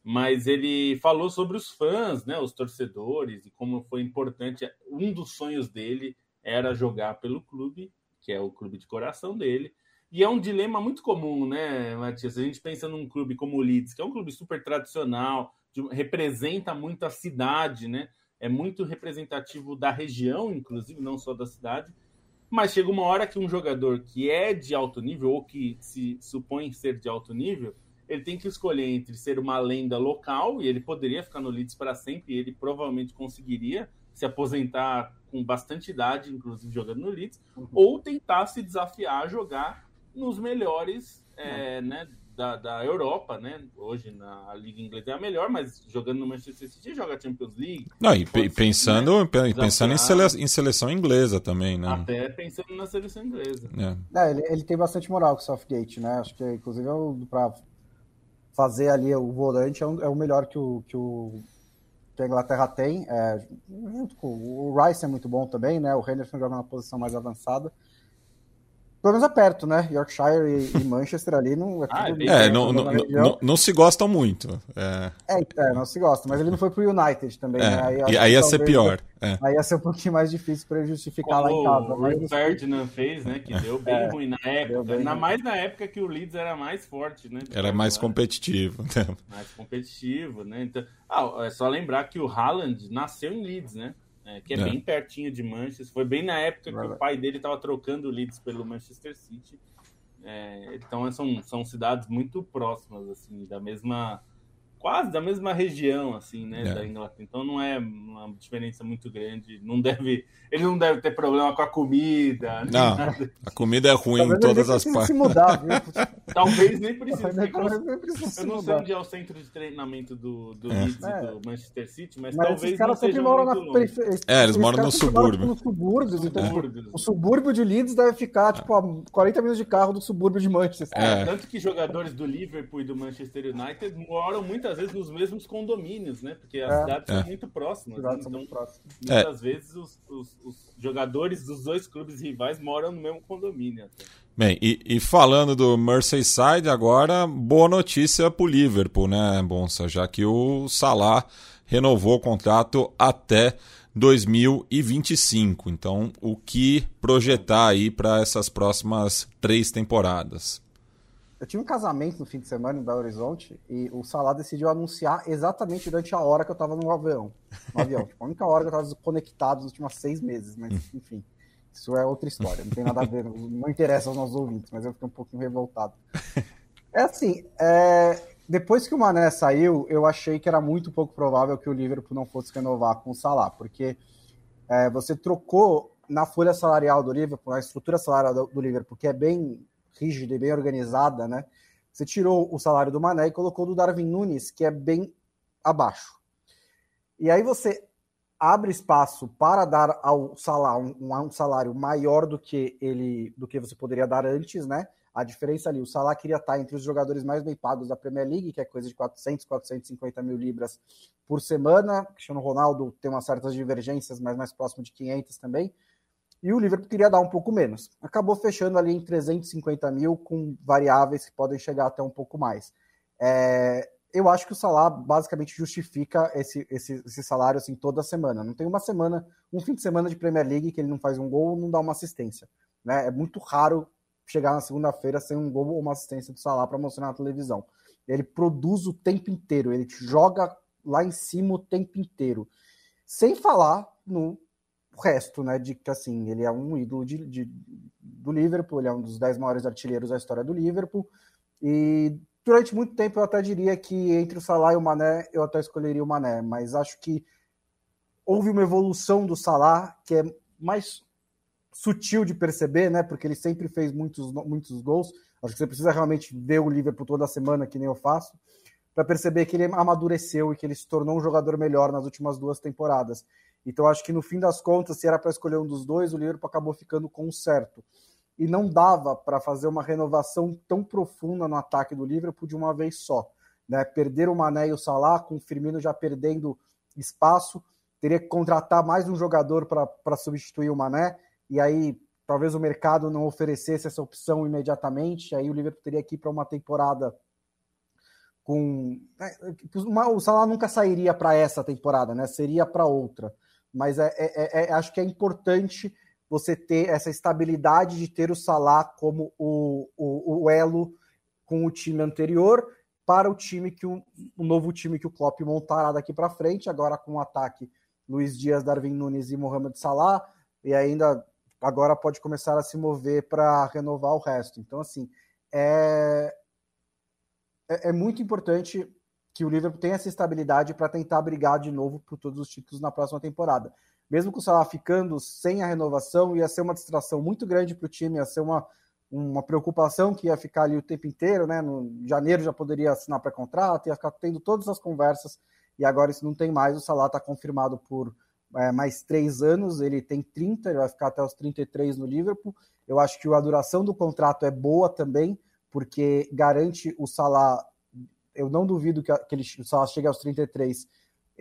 Speaker 3: mas ele falou sobre os fãs, né, os torcedores, e como foi importante. Um dos sonhos dele era jogar pelo clube, que é o clube de coração dele. E é um dilema muito comum, né, Matias? A gente pensa num clube como o Leeds, que é um clube super tradicional, de, representa muito a cidade, né? É muito representativo da região, inclusive, não só da cidade. Mas chega uma hora que um jogador que é de alto nível, ou que se supõe ser de alto nível, ele tem que escolher entre ser uma lenda local, e ele poderia ficar no Leeds para sempre, e ele provavelmente conseguiria se aposentar com bastante idade, inclusive jogando no Leeds, uhum. ou tentar se desafiar a jogar nos melhores é, uhum. né, da, da Europa, né? Hoje na Liga Inglesa é a melhor, mas jogando no Manchester City joga Champions League.
Speaker 1: Não, e pensando, né, pensando em, sele, em, seleção inglesa também, né?
Speaker 3: Até pensando na seleção inglesa.
Speaker 2: É. É, ele, ele, tem bastante moral com o Southgate, né? Acho que inclusive é para fazer ali o volante é, um, é o melhor que o, que o que a Inglaterra tem. É, junto com, o Rice é muito bom também, né? O Henderson joga na posição mais avançada. Pelo menos é perto, né? Yorkshire e, e Manchester ali não é
Speaker 1: ah, tudo é, não, não, não, não, se gostam muito. É.
Speaker 2: é. É, não se gostam, mas ele não foi pro United também,
Speaker 1: é,
Speaker 2: né?
Speaker 1: Aí, e aí ia ser pior.
Speaker 2: É. Aí ia ser um pouquinho mais difícil para ele justificar
Speaker 3: Como
Speaker 2: lá em casa.
Speaker 3: O Ferdinand fez, né? Que deu bem é, ruim na época. Ainda mais na época que o Leeds era mais forte, né?
Speaker 1: Era mais competitivo.
Speaker 3: Né? Mais competitivo, né? Então, ah, é só lembrar que o Haaland nasceu em Leeds, né? É, que é, é, bem pertinho de Manchester. Foi bem na época que o pai dele estava trocando o Leeds pelo Manchester City. É, então são, são cidades muito próximas, assim, da mesma quase da mesma região, assim, né, é. da Inglaterra. Então não é uma diferença muito grande. Não deve, ele não deve ter problema com a comida.
Speaker 1: Não, nada. a comida é ruim em todas as partes. Se
Speaker 2: mudar, viu?
Speaker 3: Talvez nem precise. eu não sei onde é o centro de treinamento do, do é. Leeds é. e do Manchester City, mas, mas talvez não seja moram na periferia.
Speaker 1: É, eles moram no subúrbio.
Speaker 2: No então, subúrbios. O subúrbio de Leeds deve ficar tipo a 40 minutos de carro do subúrbio de Manchester.
Speaker 3: É. Tanto que jogadores do Liverpool e do Manchester United moram muitas muitas vezes nos mesmos condomínios, né? Porque as é, cidades é. são muito próximas. Né? Então, muitas é. vezes os, os, os, jogadores dos dois clubes rivais moram no mesmo condomínio. Até.
Speaker 1: Bem, e, e, falando do Merseyside agora, boa notícia para o Liverpool, né, Bonsa? Já que o Salah renovou o contrato até 2025. Então, o que projetar aí para essas próximas três temporadas?
Speaker 2: Eu tinha um casamento no fim de semana em Belo Horizonte e o Salah decidiu anunciar exatamente durante a hora que eu estava no avião. No avião. tipo, a única hora que eu estava desconectado nos últimos seis meses, mas enfim. Isso é outra história, não tem nada a ver, não interessa aos nossos ouvintes, mas eu fiquei um pouquinho revoltado. É assim, é, depois que o Mané saiu, eu achei que era muito pouco provável que o Liverpool não fosse renovar com o Salah, porque é, você trocou na folha salarial do Liverpool, na estrutura salarial do, do Liverpool, que é bem rígida e bem organizada, né? Você tirou o salário do Mané e colocou do Darwin Nunes, que é bem abaixo. E aí você abre espaço para dar ao salário um, um salário maior do que ele do que você poderia dar antes, né? A diferença ali, o Salah queria estar entre os jogadores mais bem pagos da Premier League, que é coisa de 400, 450 mil libras por semana. Cristiano Ronaldo tem umas certas divergências, mas mais próximo de 500 também e o Liverpool queria dar um pouco menos. Acabou fechando ali em 350 mil, com variáveis que podem chegar até um pouco mais. É, eu acho que o Salah basicamente justifica esse, esse, esse, salário assim toda semana. Não tem uma semana, um fim de semana de Premier League que ele não faz um gol ou não dá uma assistência. Né? É muito raro chegar na segunda-feira sem um gol ou uma assistência do Salah para mostrar na televisão. Ele produz o tempo inteiro, ele joga lá em cima o tempo inteiro. Sem falar no resto, né? De que assim, ele é um ídolo de, de, do Liverpool, ele é um dos dez maiores artilheiros da história do Liverpool. E durante muito tempo eu até diria que entre o Salah e o Mané, eu até escolheria o Mané, mas acho que houve uma evolução do Salah que é mais sutil de perceber, né? Porque ele sempre fez muitos, muitos gols. Acho que você precisa realmente ver o Liverpool toda semana, que nem eu faço, para perceber que ele amadureceu e que ele se tornou um jogador melhor nas últimas duas temporadas. Então acho que no fim das contas, se era para escolher um dos dois, o Liverpool acabou ficando com o certo. E não dava para fazer uma renovação tão profunda no ataque do Liverpool de uma vez só. Né? Perder o Mané e o Salah, com o Firmino já perdendo espaço, teria que contratar mais um jogador para substituir o Mané, e aí talvez o mercado não oferecesse essa opção imediatamente, aí o Liverpool teria que ir para uma temporada com. Né, o Salah nunca sairia para essa temporada, né? Seria para outra mas é, é, é, é, acho que é importante você ter essa estabilidade de ter o Salah como o, o, o elo com o time anterior para o time que o, o novo time que o Klopp montará daqui para frente, agora com o ataque Luiz Dias, Darwin Nunes e Mohamed Salah, e ainda agora pode começar a se mover para renovar o resto. Então, assim, é, é, é muito importante que o Liverpool tenha essa estabilidade para tentar brigar de novo por todos os títulos na próxima temporada. Mesmo com o Salah ficando sem a renovação, ia ser uma distração muito grande para o time, ia ser uma, uma preocupação que ia ficar ali o tempo inteiro, né? No janeiro já poderia assinar pré-contrato, ia ficar tendo todas as conversas, e agora isso não tem mais. O Salah está confirmado por é, mais três anos, ele tem 30, ele vai ficar até os 33 no Liverpool. Eu acho que a duração do contrato é boa também, porque garante o Salah eu não duvido que, que ele só chegue aos 33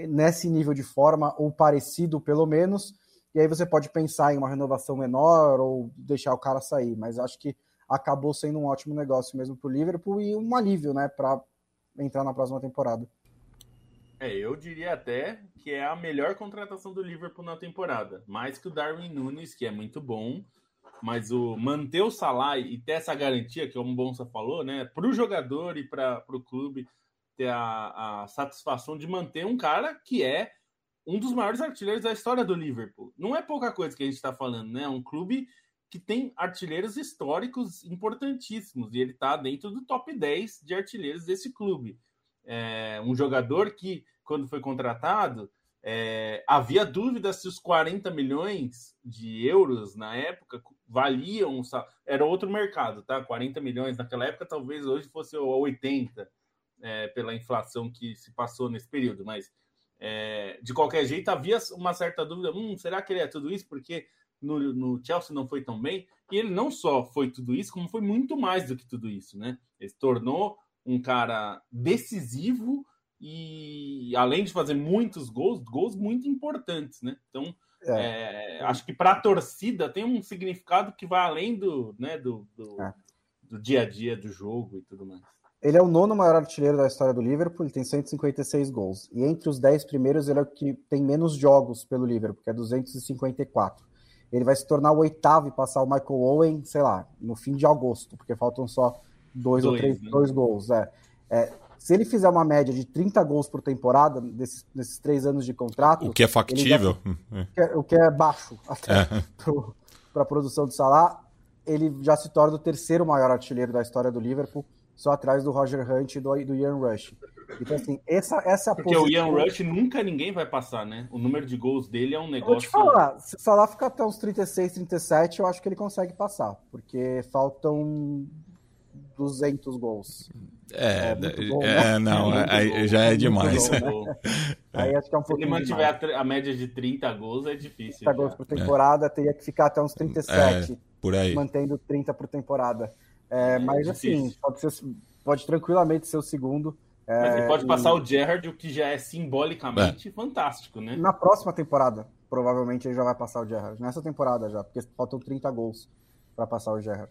Speaker 2: nesse nível de forma, ou parecido pelo menos, e aí você pode pensar em uma renovação menor ou deixar o cara sair, mas acho que acabou sendo um ótimo negócio mesmo para o Liverpool e um alívio, né, para entrar na próxima temporada.
Speaker 3: É, eu diria até que é a melhor contratação do Liverpool na temporada, mais que o Darwin Nunes, que é muito bom, mas o manter o Salah e ter essa garantia, que o Bonsa falou, né, para o jogador e para o clube ter a, a, satisfação de manter um cara que é um dos maiores artilheiros da história do Liverpool. Não é pouca coisa que a gente está falando, né? É um clube que tem artilheiros históricos importantíssimos e ele está dentro do top 10 de artilheiros desse clube. É um jogador que, quando foi contratado, é, havia dúvida se os 40 milhões de euros na época valiam. Era outro mercado, tá? 40 milhões naquela época, talvez hoje fosse 80, é, pela inflação que se passou nesse período. Mas, é, de qualquer jeito, havia uma certa dúvida: hum, será que ele é tudo isso? Porque no, no, Chelsea não foi tão bem. E ele não só foi tudo isso, como foi muito mais do que tudo isso, né? Ele se tornou um cara decisivo e além de fazer muitos gols, gols muito importantes, né? Então, é. É, acho que para a torcida tem um significado que vai além do, né, do, do, é. do, dia a dia do jogo e tudo mais.
Speaker 2: Ele é o nono maior artilheiro da história do Liverpool, ele tem 156 gols. E entre os 10 primeiros, ele é o que tem menos jogos pelo Liverpool, que é 254. Ele vai se tornar o oitavo e passar o Michael Owen, sei lá, no fim de agosto, porque faltam só dois, dois ou três né? dois gols. É. é se ele fizer uma média de 30 gols por temporada, desses, nesses três anos de contrato.
Speaker 1: O que é factível.
Speaker 2: Já, o que é baixo até é. para a produção do Salah, ele já se torna o terceiro maior artilheiro da história do Liverpool, só atrás do Roger Hunt e do, do Ian Rush. Então, assim, essa, essa
Speaker 3: Porque posição... o Ian Rush nunca ninguém vai passar, né? O número de gols dele é um negócio. vou te
Speaker 2: falar, se o Salah ficar até uns 36, 37, eu acho que ele consegue passar, porque faltam 200 gols.
Speaker 1: É, é, bom, é não, é, aí já é demais. Bom,
Speaker 3: né? aí acho que é um Se ele mantiver a, a, média de 30 gols, é difícil. 30
Speaker 2: já. gols por temporada, é. teria que ficar até uns 37.
Speaker 1: É, por aí.
Speaker 2: Mantendo 30 por temporada. É, mas assim, pode, ser, pode tranquilamente ser o segundo.
Speaker 3: Mas ele pode passar e... o Gerrard, o que já é simbolicamente fantástico, né?
Speaker 2: Na próxima temporada, provavelmente ele já vai passar o Gerrard. Nessa temporada já, porque faltam 30 gols para passar o Gerrard.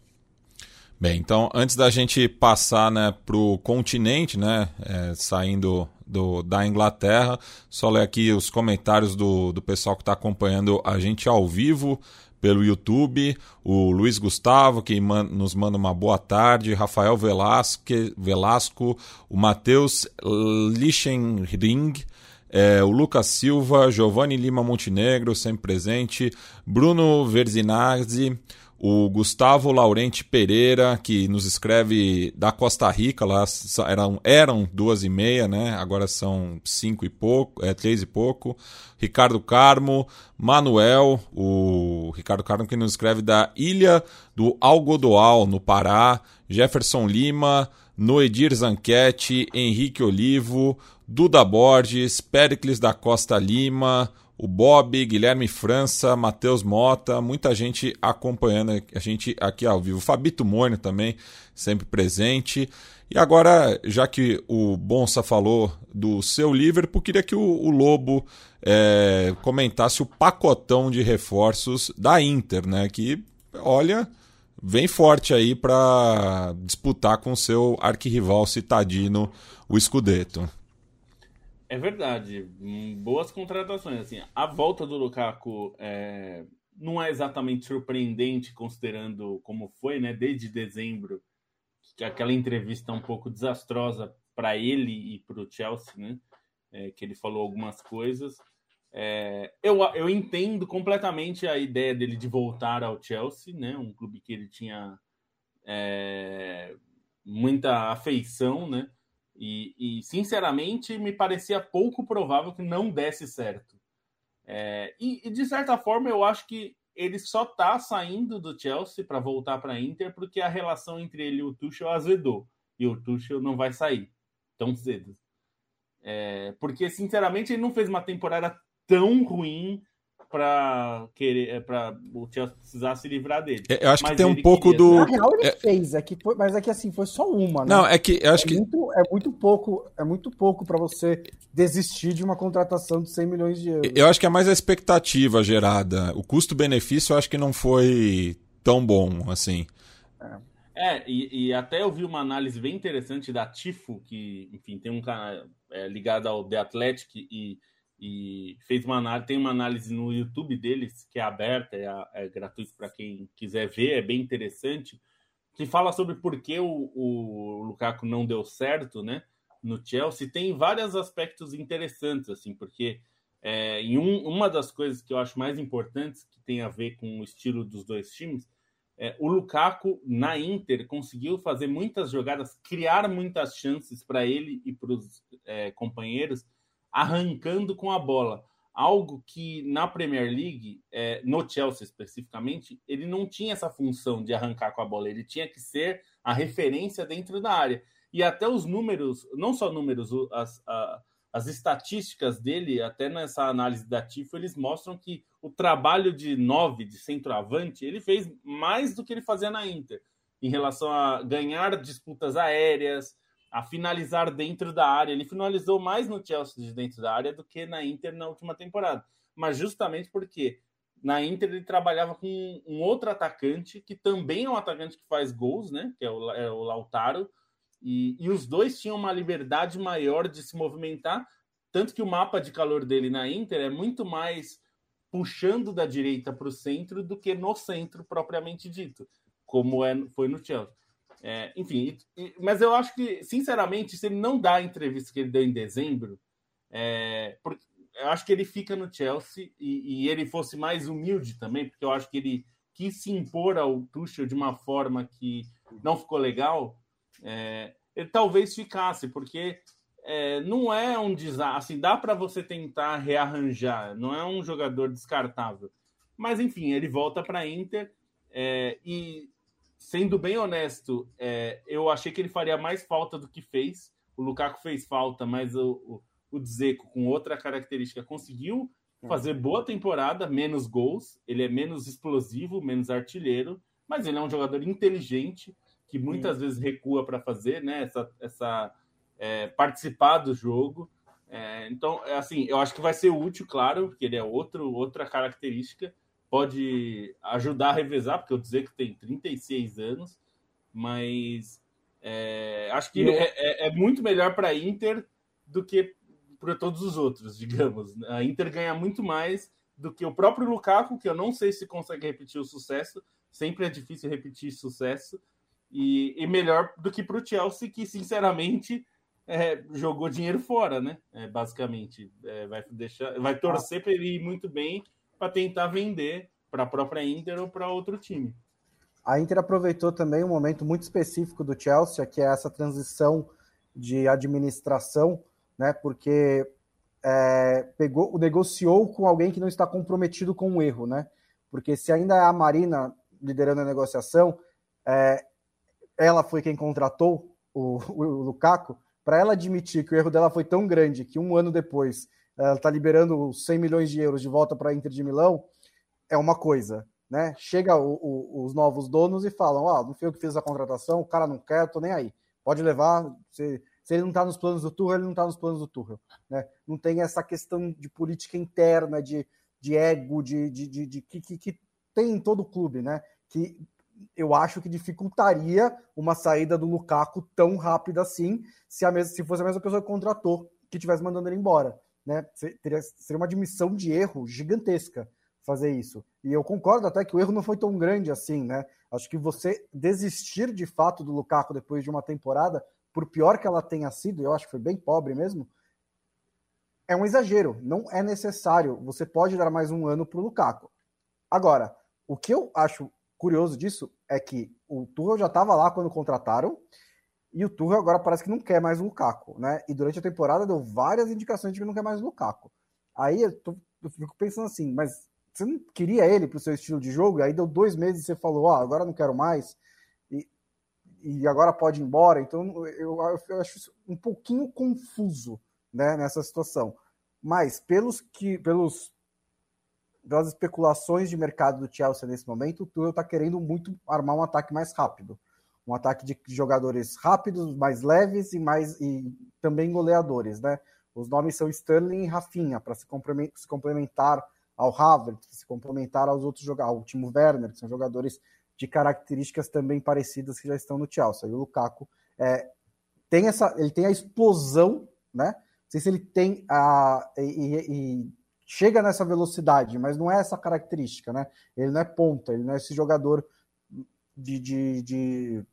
Speaker 1: Bem, então antes da gente passar né, para o continente, né, é, saindo do, da Inglaterra, só ler aqui os comentários do, do pessoal que está acompanhando a gente ao vivo pelo YouTube, o Luiz Gustavo, que man, nos manda uma boa tarde, Rafael Velasque, Velasco, o Matheus Lichenring, é, o Lucas Silva, Giovanni Lima Montenegro, sempre presente, Bruno Verzinazzi, o Gustavo Laurente Pereira, que nos escreve da Costa Rica, lá eram, eram duas e meia, né? Agora são cinco e pouco, é três e pouco. Ricardo Carmo, Manuel, o Ricardo Carmo que nos escreve da Ilha do Algodoal, no Pará, Jefferson Lima, Noedir Zanquete, Henrique Olivo, Duda Borges, Pericles da Costa Lima, o Bob, Guilherme França, Matheus Mota, muita gente acompanhando a gente aqui ao vivo. Fabito Mônio também, sempre presente. E agora, já que o Bonsa falou do seu Liverpool, queria que o, o Lobo é, comentasse o pacotão de reforços da Inter, né? Que, olha, vem forte aí para disputar com seu arquirrival citadino, o Scudetto.
Speaker 3: É verdade. Boas contratações. Assim, a volta do Lukaku é, não é exatamente surpreendente, considerando como foi, né? Desde dezembro, que aquela entrevista um pouco desastrosa para ele e para o Chelsea, né? É, que ele falou algumas coisas. É, eu, eu entendo completamente a ideia dele de voltar ao Chelsea, né? Um clube que ele tinha é, muita afeição, né? E, e, sinceramente, me parecia pouco provável que não desse certo. É, e, e, de certa forma, eu acho que ele só está saindo do Chelsea para voltar para Inter porque a relação entre ele e o Tuchel azedou. E o Tuchel não vai sair tão cedo. É, porque, sinceramente, ele não fez uma temporada tão ruim para querer é, para o Chelsea precisar se livrar dele.
Speaker 1: É, eu acho mas que tem um pouco do.
Speaker 2: Na real, ele é... fez, é que foi, mas é que assim foi só uma, né?
Speaker 1: Não, é que eu acho
Speaker 2: é
Speaker 1: que
Speaker 2: muito, é muito pouco, é muito pouco para você desistir de uma contratação de 100 milhões de euros.
Speaker 1: Eu acho que é mais a expectativa gerada. O custo-benefício eu acho que não foi tão bom assim.
Speaker 3: É, e, e, até eu vi uma análise bem interessante da Tifo, que, enfim, tem um canal é, ligado ao The Athletic e e fez uma análise, tem uma análise no YouTube deles que é aberta, é, é gratuito para quem quiser ver, é bem interessante, que fala sobre por que o, o Lukaku não deu certo, né, no Chelsea. Tem vários aspectos interessantes, assim, porque é, em um, uma das coisas que eu acho mais importantes que tem a ver com o estilo dos dois times, é, o Lukaku na Inter conseguiu fazer muitas jogadas, criar muitas chances para ele e para os é, companheiros arrancando com a bola. Algo que na Premier League, é, no Chelsea especificamente, ele não tinha essa função de arrancar com a bola, ele tinha que ser a referência dentro da área. E até os números, não só números, as, a, as estatísticas dele, até nessa análise da TIFO, eles mostram que o trabalho de nove, de centroavante, ele fez mais do que ele fazia na Inter, em relação a ganhar disputas aéreas, a finalizar dentro da área. Ele finalizou mais no Chelsea de dentro da área do que na Inter na última temporada. Mas justamente porque na Inter ele trabalhava com um outro atacante que também é um atacante que faz gols, né? Que é o, é o Lautaro. E, e os dois tinham uma liberdade maior de se movimentar, tanto que o mapa de calor dele na Inter é muito mais puxando da direita para o centro do que no centro propriamente dito, como é, foi no Chelsea. É, enfim, mas eu acho que, sinceramente, se ele não dá a entrevista que ele deu em dezembro, é, porque eu acho que ele fica no Chelsea e, e, ele fosse mais humilde também, porque eu acho que ele quis se impor ao Tuchel de uma forma que não ficou legal, é, ele talvez ficasse, porque é, não é um desastre. Assim, dá para você tentar rearranjar, não é um jogador descartável. Mas, enfim, ele volta para Inter é, e sendo bem honesto, é, eu achei que ele faria mais falta do que fez. O Lukaku fez falta, mas o, o, o Dzeko, com outra característica, conseguiu fazer boa temporada, menos gols. Ele é menos explosivo, menos artilheiro, mas ele é um jogador inteligente que muitas Sim. vezes recua para fazer, né? Essa, essa é, participar do jogo. É, então, é assim, eu acho que vai ser útil, claro, porque ele é outro, outra característica pode ajudar a revezar, porque eu dizer que tem 36 anos, mas é, acho que é, é, é, muito melhor para a Inter do que para todos os outros, digamos. A Inter ganha muito mais do que o próprio Lukaku, que eu não sei se consegue repetir o sucesso, sempre é difícil repetir sucesso, e, e melhor do que para o Chelsea, que sinceramente é, jogou dinheiro fora, né? É, basicamente, é, vai deixar, vai torcer para ele ir muito bem para tentar vender para a própria Inter ou para outro time.
Speaker 2: A Inter aproveitou também um momento muito específico do Chelsea, que é essa transição de administração, né? Porque é, pegou, negociou com alguém que não está comprometido com o erro, né? Porque se ainda é a Marina liderando a negociação, é, ela foi quem contratou o, o, o Lukaku, para ela admitir que o erro dela foi tão grande que um ano depois ela está liberando 100 milhões de euros de volta para a Inter de Milão, é uma coisa. Né? Chega o, o, os novos donos e falam: ah, não fui eu que fiz a contratação, o cara não quer, tô nem aí. Pode levar. Se, se ele não está nos planos do Tuchel, ele não está nos planos do Tuchel. Né? Não tem essa questão de política interna, de, de ego, de, de, de, de que, que, que, tem em todo clube, né? Que eu acho que dificultaria uma saída do Lukaku tão rápida assim, se, a mesma, se fosse a mesma pessoa que contratou que estivesse mandando ele embora. Né? Seria, seria uma admissão de erro gigantesca fazer isso. E eu concordo até que o erro não foi tão grande assim, né? Acho que você desistir de fato do Lukaku depois de uma temporada, por pior que ela tenha sido, eu acho que foi bem pobre mesmo, é um exagero. Não é necessário. Você pode dar mais um ano para o Lukaku. Agora, o que eu acho curioso disso é que o Tuchel já estava lá quando contrataram e o Tuchel agora parece que não quer mais o Lukaku, né? E durante a temporada deu várias indicações de que não quer mais o Lukaku. Aí eu, tô, eu fico pensando assim, mas você não queria ele para o seu estilo de jogo? Aí deu dois meses e você falou, ó, oh, agora não quero mais e, e agora pode ir embora. Então eu, eu acho isso um pouquinho confuso, né, nessa situação. Mas pelos que, pelos pelas especulações de mercado do Chelsea nesse momento, o Tuchel está querendo muito armar um ataque mais rápido, um ataque de jogadores rápidos, mais leves e mais e também goleadores, né? Os nomes são Sterling e Rafinha para se complementar ao Havertz, se complementar aos outros jogadores, ao Timo Werner, que são jogadores de características também parecidas que já estão no Chelsea. E o Lukaku é, tem essa, ele tem a explosão, né? Não sei se ele tem a e, e, chega nessa velocidade, mas não é essa característica, né? Ele não é ponta, ele não é esse jogador de, de, de...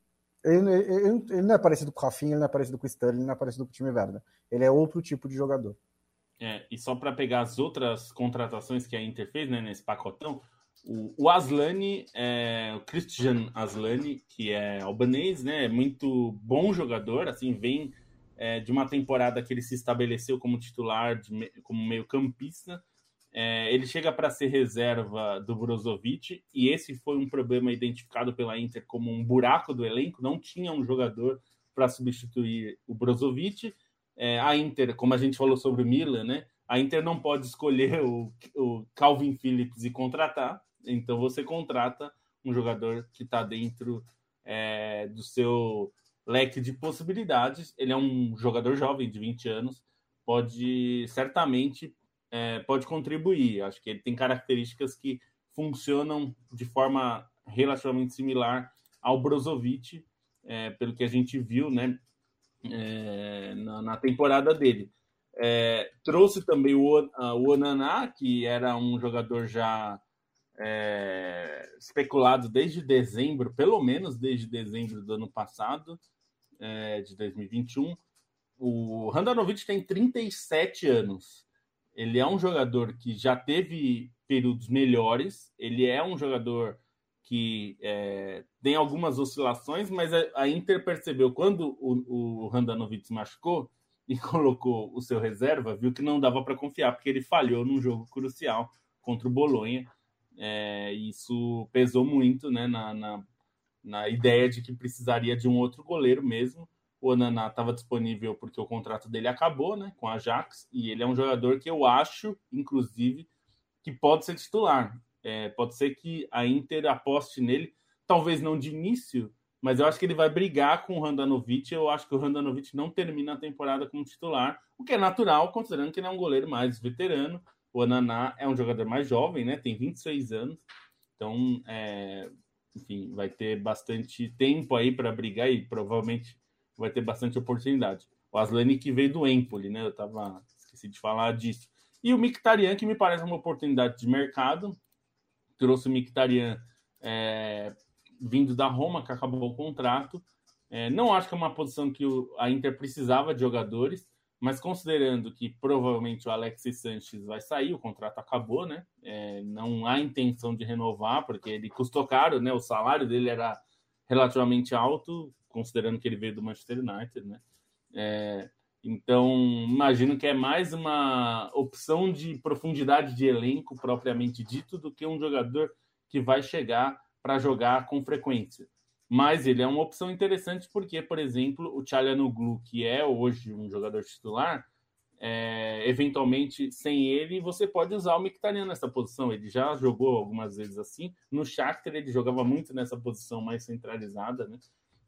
Speaker 2: Ele, ele, ele, não é parecido com o Rafinha, ele não é parecido com o Sterling, ele não é parecido com o time Werner. Ele é outro tipo de jogador.
Speaker 3: É, e só para pegar as outras contratações que a Inter fez né, nesse pacotão, o, o Aslani, é, o Christian Aslani, que é albanês, né, é muito bom jogador, assim, vem é, de uma temporada que ele se estabeleceu como titular, de, como meio campista, é, ele chega para ser reserva do Brozovic, e esse foi um problema identificado pela Inter como um buraco do elenco, não tinha um jogador para substituir o Brozovic, é, a Inter, como a gente falou sobre o Milan, né? A Inter não pode escolher o, o Calvin Phillips e contratar, então você contrata um jogador que está dentro é, do seu leque de possibilidades. Ele é um jogador jovem de 20 anos, pode certamente é, pode contribuir. Acho que ele tem características que funcionam de forma relativamente similar ao Brozovic, é, pelo que a gente viu, né? é, na, na, temporada dele. É, trouxe também o, o Onaná, que era um jogador já é, especulado desde dezembro, pelo menos desde dezembro do ano passado, é, de 2021. O Randanovic tem 37 anos. Ele é um jogador que já teve períodos melhores. Ele é um jogador que é, tem algumas oscilações, mas a, Inter percebeu quando o, o Randanovic machucou e colocou o seu reserva, viu que não dava para confiar, porque ele falhou num jogo crucial contra o Bolonha. É, isso pesou muito né, na, na, na, ideia de que precisaria de um outro goleiro mesmo. O Onaná estava disponível porque o contrato dele acabou né, com a Ajax, e ele é um jogador que eu acho, inclusive, que pode ser titular. É, pode ser que a Inter aposte nele, talvez não de início, mas eu acho que ele vai brigar com o Randanovic. Eu acho que o Randanovic não termina a temporada como titular, o que é natural, considerando que ele é um goleiro mais veterano. O Ananá é um jogador mais jovem, né? Tem 26 anos. Então, é, enfim, vai ter bastante tempo aí para brigar e provavelmente vai ter bastante oportunidade. O Aslani que veio do Empoli, né? Eu tava esqueci de falar disso. E o Mictarian, que me parece uma oportunidade de mercado. Trouxe o Mictarian é, vindo da Roma, que acabou o contrato. É, não acho que é uma posição que o, a Inter precisava de jogadores, mas considerando que provavelmente o Alexis Sanches vai sair, o contrato acabou, né? É, não há intenção de renovar, porque ele custou caro, né? O salário dele era relativamente alto, considerando que ele veio do Manchester United, né? É, então, imagino que é mais uma opção de profundidade de elenco propriamente dito do que um jogador que vai chegar para jogar com frequência. Mas ele é uma opção interessante porque, por exemplo, o Tchalanoglu, que é hoje um jogador titular, é, eventualmente, sem ele, você pode usar o Mkhitaryan nessa posição. Ele já jogou algumas vezes assim. No Shakhtar, ele jogava muito nessa posição mais centralizada, né?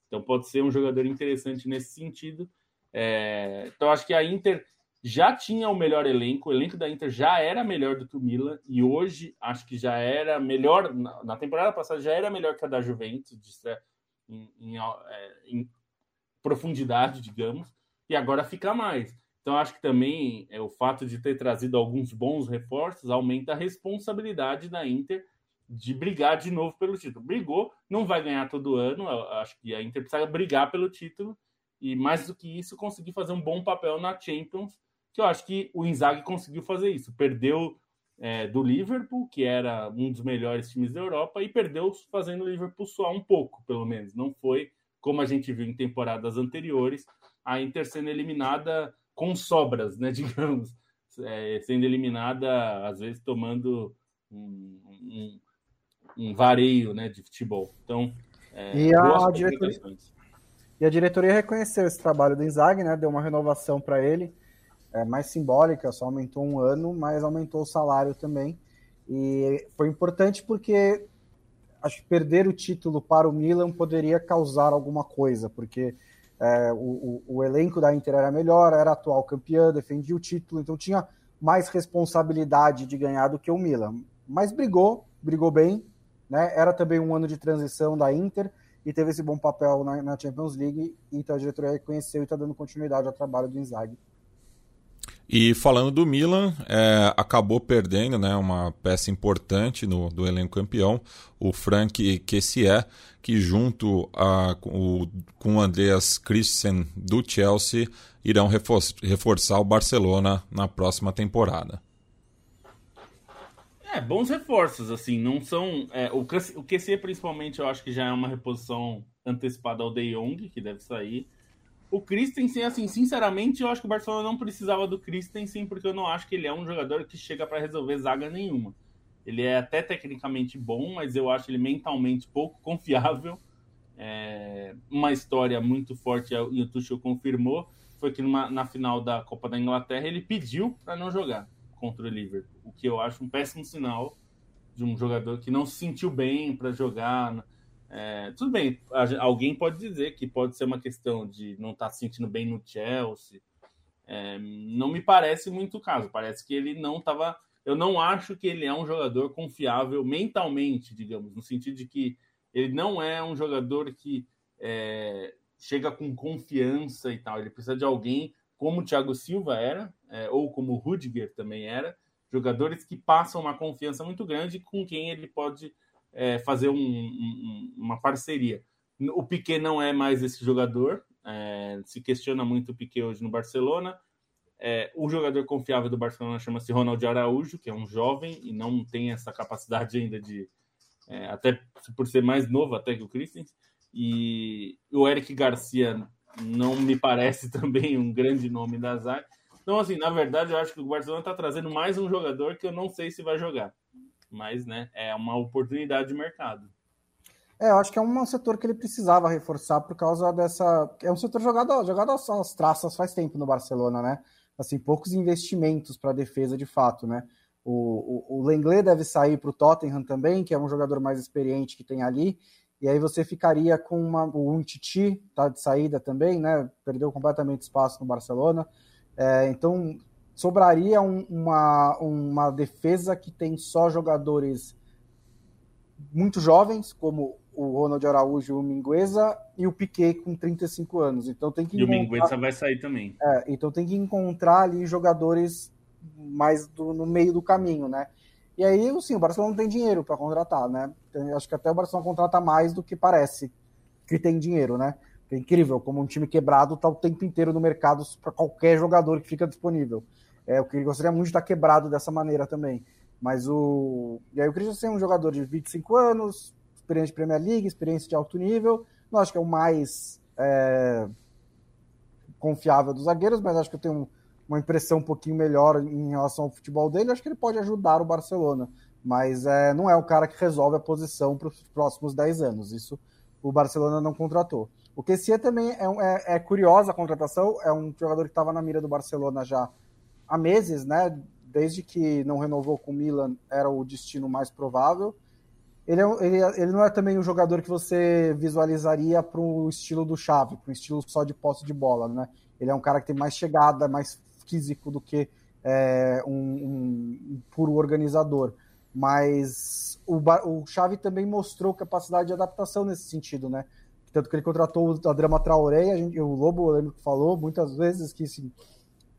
Speaker 3: Então, pode ser um jogador interessante nesse sentido. É, então, acho que a Inter já tinha o melhor elenco. O elenco da Inter já era melhor do que o Milan. E hoje, acho que já era melhor. Na, temporada passada, já era melhor que a da Juventus. Em, em, é, em profundidade, digamos, e agora fica mais. Então, acho que também é, o fato de ter trazido alguns bons reforços aumenta a responsabilidade da Inter de brigar de novo pelo título. Brigou, não vai ganhar todo ano, acho que a Inter precisa brigar pelo título e, mais do que isso, conseguir fazer um bom papel na Champions, que eu acho que o Inzaghi conseguiu fazer isso. Perdeu é, do Liverpool, que era um dos melhores times da Europa, e perdeu fazendo o Liverpool suar um pouco, pelo menos. Não foi como a gente viu em temporadas anteriores, a Inter sendo eliminada com sobras, né, digamos, é, sendo eliminada, às vezes tomando um, um vareio né, de futebol. Então,
Speaker 2: é, e, a diretoria, e a diretoria reconheceu esse trabalho do Inzaghi, né, deu uma renovação para ele, é, mais simbólica, só aumentou um ano, mas aumentou o salário também. E foi importante porque acho que perder o título para o Milan poderia causar alguma coisa, porque é, o, o, o, elenco da Inter era melhor, era atual campeã, defendia o título, então tinha mais responsabilidade de ganhar do que o Milan. Mas brigou, brigou bem, né? Era também um ano de transição da Inter e teve esse bom papel na, na Champions League, então a diretoria reconheceu e está dando continuidade ao trabalho do Inzaghi.
Speaker 1: E falando do Milan, é, acabou perdendo né, uma peça importante no, do elenco campeão, o Frank Kessié, que junto a, o, com o Andreas Christensen do Chelsea irão refor reforçar o Barcelona na próxima temporada.
Speaker 3: É, bons reforços, assim, não são... É, o, o Kessié, principalmente, eu acho que já é uma reposição antecipada ao De Jong, que deve sair. O Christensen, assim, sinceramente, eu acho que o Barcelona não precisava do Christensen, porque eu não acho que ele é um jogador que chega para resolver zaga nenhuma. Ele é até tecnicamente bom, mas eu acho ele mentalmente pouco confiável. É... uma história muito forte, e o Tuchel confirmou, foi que numa, na final da Copa da Inglaterra ele pediu para não jogar contra o Liverpool, o que eu acho um péssimo sinal de um jogador que não se sentiu bem para jogar é, tudo bem, alguém pode dizer que pode ser uma questão de não estar tá se sentindo bem no Chelsea. É, não me parece muito o caso. Parece que ele não estava. Eu não acho que ele é um jogador confiável mentalmente, digamos, no sentido de que ele não é um jogador que é, chega com confiança e tal. Ele precisa de alguém como o Thiago Silva era, é, ou como o Rudiger também era, jogadores que passam uma confiança muito grande com quem ele pode é, fazer um, um, uma parceria. O Piquet não é mais esse jogador, é, se questiona muito o Piquet hoje no Barcelona. É, o jogador confiável do Barcelona chama-se Ronald Araújo, que é um jovem e não tem essa capacidade ainda de, é, até por ser mais novo até que o Christensen. E o Eric Garcia não me parece também um grande nome da zaga. Então, assim, na verdade, eu acho que o Barcelona está trazendo mais um jogador que eu não sei se vai jogar mas né, é uma oportunidade de mercado.
Speaker 2: É, eu acho que é um setor que ele precisava reforçar por causa dessa. É um setor jogado, jogado às traças faz tempo no Barcelona, né? Assim, poucos investimentos para defesa de fato, né? O, o, o Lenglet deve sair para o Tottenham também, que é um jogador mais experiente que tem ali. E aí você ficaria com uma, o Untiti, tá de saída também, né? Perdeu completamente espaço no Barcelona. É, então sobraria um, uma, uma defesa que tem só jogadores muito jovens, como o Ronald Araújo, o Mingueza e o Piquet com 35 anos. Então tem que
Speaker 3: e o Mingueza vai sair também.
Speaker 2: É, então tem que encontrar ali jogadores mais do, no meio do caminho, né? E aí, sim, o Barcelona não tem dinheiro para contratar, né? Acho que até o Barcelona contrata mais do que parece que tem dinheiro, né? É incrível como um time quebrado está o tempo inteiro no mercado para qualquer jogador que fica disponível. É, o que gostaria muito de estar quebrado dessa maneira também. Mas o. E aí o Christensen é um jogador de 25 anos, experiência de Premier League, experiência de alto nível. Não acho que é o mais é... confiável dos zagueiros, mas acho que eu tenho uma impressão um pouquinho melhor em relação ao futebol dele. Acho que ele pode ajudar o Barcelona. Mas é, não é o cara que resolve a posição para os próximos 10 anos. Isso o Barcelona não contratou. O Kessie também é, é, é, curiosa a contratação, é um jogador que estava na mira do Barcelona já há meses, né? Desde que não renovou com o Milan, era o destino mais provável. Ele, é, ele, ele não é também um jogador que você visualizaria para o estilo do Xavi, para o estilo só de posse de bola, né? Ele é um cara que tem mais chegada, mais físico do que é, um, um, puro organizador. Mas o, o Xavi também mostrou capacidade de adaptação nesse sentido, né? Tanto que ele contratou o Drama Traoré, a gente, o Lobo, eu lembro que falou muitas vezes que, assim,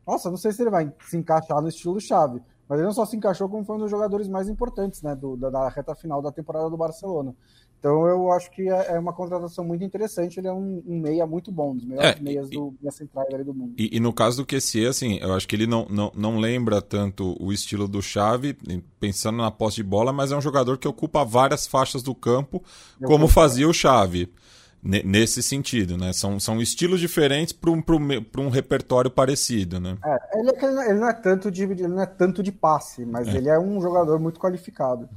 Speaker 2: nossa, não sei se ele vai se encaixar no estilo chave, mas ele não só se encaixou como foi um dos jogadores mais importantes, né, do, da, da, reta final da temporada do Barcelona. Então eu acho que é, é uma contratação muito interessante, ele é um, um meia muito bom, um dos melhores é, meias e, do meia central do mundo.
Speaker 1: E, e, no caso do QC, assim, eu acho que ele não, não, não lembra tanto o estilo do Xavi, pensando na posse de bola, mas é um jogador que ocupa várias faixas do campo, eu como fazia o Xavi nesse sentido, né? São, são estilos diferentes para um, um repertório parecido, né?
Speaker 2: É, ele, é ele, não é tanto de, ele não é tanto de passe, mas é. ele é um jogador muito qualificado.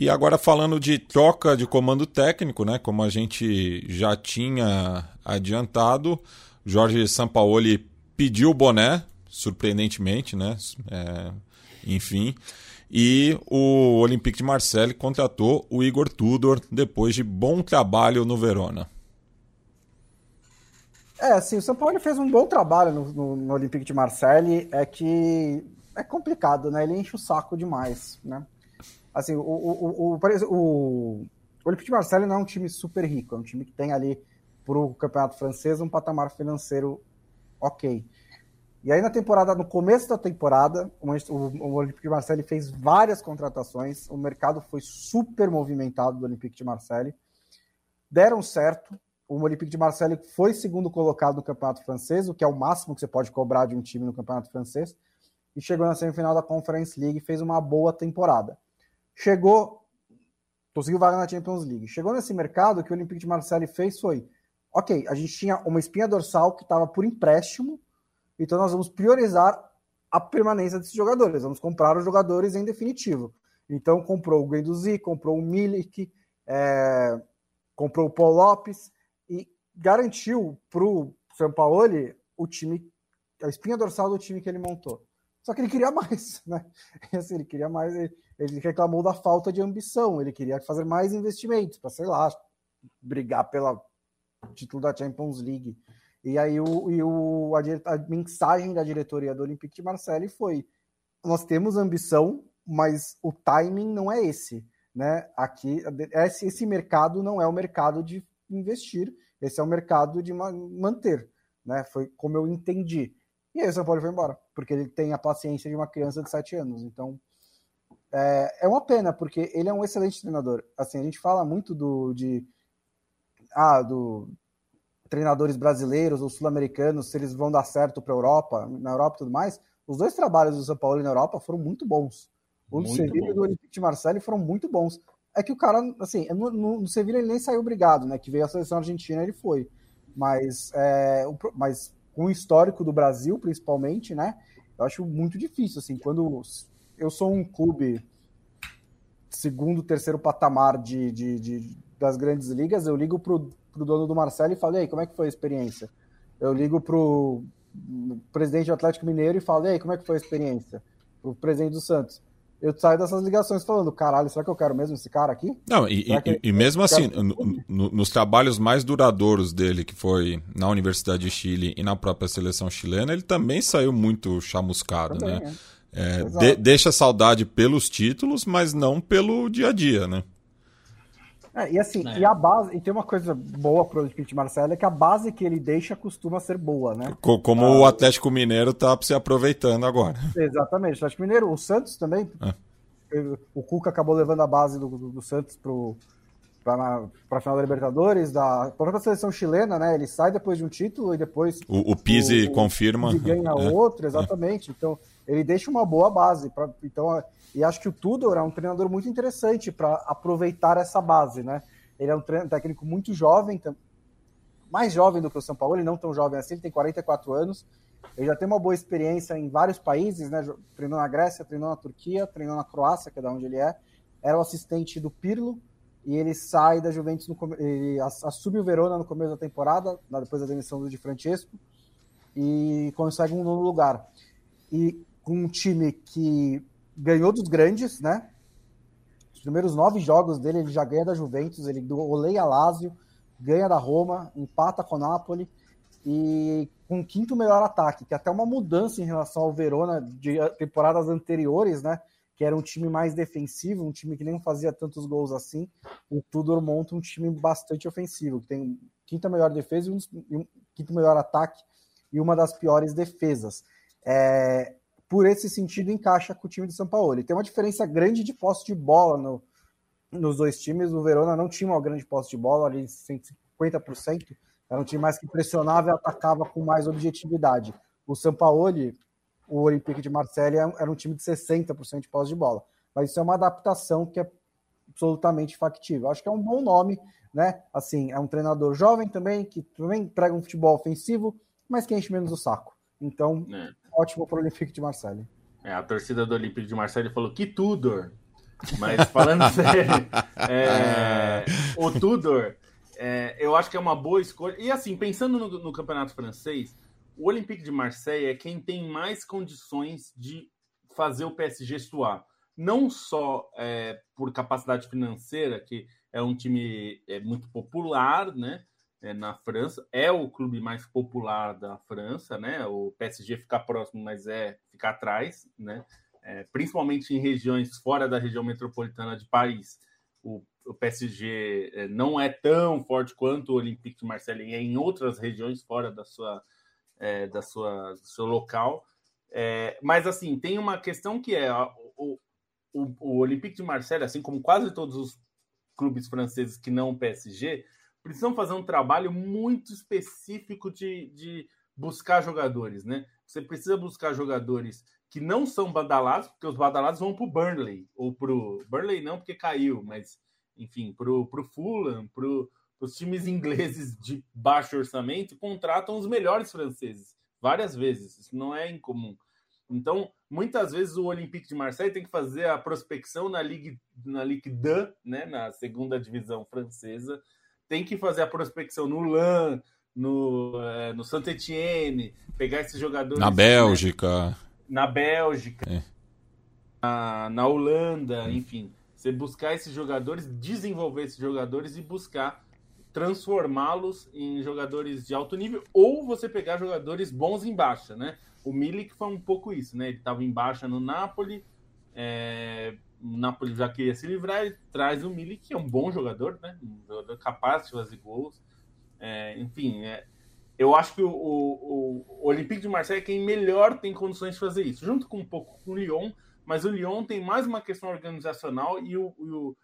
Speaker 1: E agora falando de troca de comando técnico, né? Como a gente já tinha adiantado, Jorge Sampaoli pediu o boné, surpreendentemente, né? É, enfim. E o Olympique de Marseille contratou o Igor Tudor depois de bom trabalho no Verona.
Speaker 2: É, assim, o São Paulo fez um bom trabalho no, no, no Olympique de Marseille, é que é complicado, né? Ele enche o saco demais, né? Assim, o, o, o, o, Olympique de Marseille não é um time super rico, é um time que tem ali para o campeonato francês um patamar financeiro ok. E aí na temporada, no começo da temporada, o, o Olympique de Marseille fez várias contratações, o mercado foi super movimentado do Olympique de Marseille, deram certo, o Olympique de Marseille foi segundo colocado no campeonato francês, o que é o máximo que você pode cobrar de um time no campeonato francês, e chegou na semifinal da Conference League e fez uma boa temporada. Chegou, conseguiu vaga na Champions League. Chegou nesse mercado, que o Olympique de Marseille fez foi, ok, a gente tinha uma espinha dorsal que estava por empréstimo, então nós vamos priorizar a permanência desses jogadores, vamos comprar os jogadores em definitivo. Então comprou o Guendouzi, comprou o Milik, é, comprou o Paul Lopes e garantiu para o São Paulo o time, a espinha dorsal do time que ele montou. Só que ele queria mais, né? Assim, ele queria mais, ele, ele reclamou da falta de ambição, ele queria fazer mais investimentos para, sei lá, brigar pelo título da Champions League. E aí o, e o, a, a, mensagem da diretoria do Olympique de Marseille foi: nós temos ambição, mas o timing não é esse. Né? Aqui, esse, esse mercado não é o mercado de investir, esse é o mercado de manter. Né? Foi como eu entendi. E aí o São Paulo foi embora, porque ele tem a paciência de uma criança de 7 anos. Então, é, é uma pena, porque ele é um excelente treinador. Assim, a gente fala muito do, de, ah, do, treinadores brasileiros ou sul-americanos, se eles vão dar certo para a Europa, na Europa e tudo mais, os dois trabalhos do São Paulo na Europa foram muito bons. O do Sevilla e do Olympique de Marseille foram muito bons. É que o cara, assim, no, no, no Sevilla ele nem saiu obrigado, né? Que veio a seleção argentina, ele foi. Mas, é, o, mas o histórico do Brasil, principalmente, né? Eu acho muito difícil, assim, quando eu sou um clube segundo, terceiro patamar de, de, de das grandes ligas, eu ligo pro pro dono do Marcelo e falo, aí, como é que foi a experiência? Eu ligo pro presidente do Atlético Mineiro e falo, aí, como é que foi a experiência? Pro presidente do Santos. Eu saio dessas ligações falando, caralho, será que eu quero mesmo esse cara aqui?
Speaker 1: Não, e, e, e mesmo assim, no, no, nos trabalhos mais duradouros dele, que foi na Universidade de Chile e na própria seleção chilena, ele também saiu muito chamuscado, também, né? É. É, de, deixa saudade pelos títulos, mas não pelo dia a dia, né?
Speaker 2: É, e assim, é. e a base, e tem uma coisa boa pro Olympique de Marseille é que a base que ele deixa costuma ser boa, né?
Speaker 1: Como ah, o Atlético Mineiro tá se aproveitando agora.
Speaker 2: Exatamente, o Atlético Mineiro, o Santos também. É. O Cuca acabou levando a base do, do, do Santos pro, para a final da Libertadores, da própria seleção chilena, né? Ele sai depois de um título e depois.
Speaker 1: O, o o, confirma.
Speaker 2: O ganha é. outro, exatamente. É. Então, ele deixa uma boa base. Pra, então, e acho que o Tudor é um treinador muito interessante para aproveitar essa base, né? Ele é um técnico muito jovem, mais jovem do que o São Paulo, ele não tão jovem assim, ele tem 44 anos. Ele já tem uma boa experiência em vários países, né? Treinou na Grécia, treinou na Turquia, treinou na Croácia, que é da onde ele é. Era o assistente do Pirlo e ele sai da Juventus, no, ele assume o Verona no começo da temporada, depois da demissão do Di Francesco, e consegue um novo lugar. E com um time que ganhou dos grandes, né? Os primeiros nove jogos dele, ele já ganha da Juventus, ele oleia Lazio, ganha da Roma, empata com o Napoli e com o quinto melhor ataque, que é até uma mudança em relação ao Verona de temporadas anteriores, né? Que era um time mais defensivo, um time que nem fazia tantos gols assim. O Tudor monta um time bastante ofensivo, que tem quinta melhor defesa e um, quinto melhor ataque e uma das piores defesas. É, por esse sentido, encaixa com o time de São Paulo. Ele tem uma diferença grande de posse de bola no, nos dois times. O Verona não tinha uma grande posse de bola, ali 150%. Era um time mais que pressionava e atacava com mais objetividade. O São Paulo, o Olympique de Marseille, é era um time de 60% de posse de bola. Mas isso é uma adaptação que é absolutamente factível. Acho que é um bom nome, né? Assim, é um treinador jovem também, que também prega um futebol ofensivo, mas que enche menos o saco. Então, é ótimo para o Olympique de Marseille.
Speaker 3: É, a torcida do Olympique de Marseille falou que Tudor. Mas falando sério, é, o Tudor, é, eu acho que é uma boa escolha. E assim, pensando no, no, campeonato francês, o Olympique de Marseille é quem tem mais condições de fazer o PSG suar. Não só é, por capacidade financeira, que é um time é, muito popular, né? É, na França. É o clube mais popular da França, né? O PSG fica próximo, mas é ficar atrás, né? É, principalmente em regiões fora da região metropolitana de Paris. O, o PSG é, não é tão forte quanto o Olympique de Marseille é em outras regiões fora da sua, é, da sua, do seu local. É, mas assim, tem uma questão que é o, o, o Olympique de Marseille, assim como quase todos os clubes franceses que não o PSG, precisam fazer um trabalho muito específico de, de buscar jogadores, né? Você precisa buscar jogadores que não são badalados, porque os badalados vão para o Burnley, ou para o... Burnley não, porque caiu, mas, enfim, para o Fulham, para os times ingleses de baixo orçamento, contratam os melhores franceses, várias vezes. Isso não é incomum. Então, muitas vezes o Olympique de Marseille tem que fazer a prospecção na Ligue, na Ligue 2, né, na segunda divisão francesa, tem que fazer a prospecção no LAN, no, é, no Saint Etienne, pegar esses jogadores.
Speaker 1: Na Bélgica.
Speaker 3: Né? Na Bélgica. É. Na, na Holanda, enfim. Você buscar esses jogadores, desenvolver esses jogadores e buscar transformá-los em jogadores de alto nível ou você pegar jogadores bons em baixa, né? O Milik foi um pouco isso, né? Ele estava em baixa no Napoli, é, o Napoli já queria se livrar, ele traz o Milik, que é um bom jogador, né? Um jogador capaz de fazer gols. É, enfim, é, eu acho que o, o, o, Olympique de Marseille é quem melhor tem condições de fazer isso, junto com um pouco com o Lyon, mas o Lyon tem mais uma questão organizacional e o, o,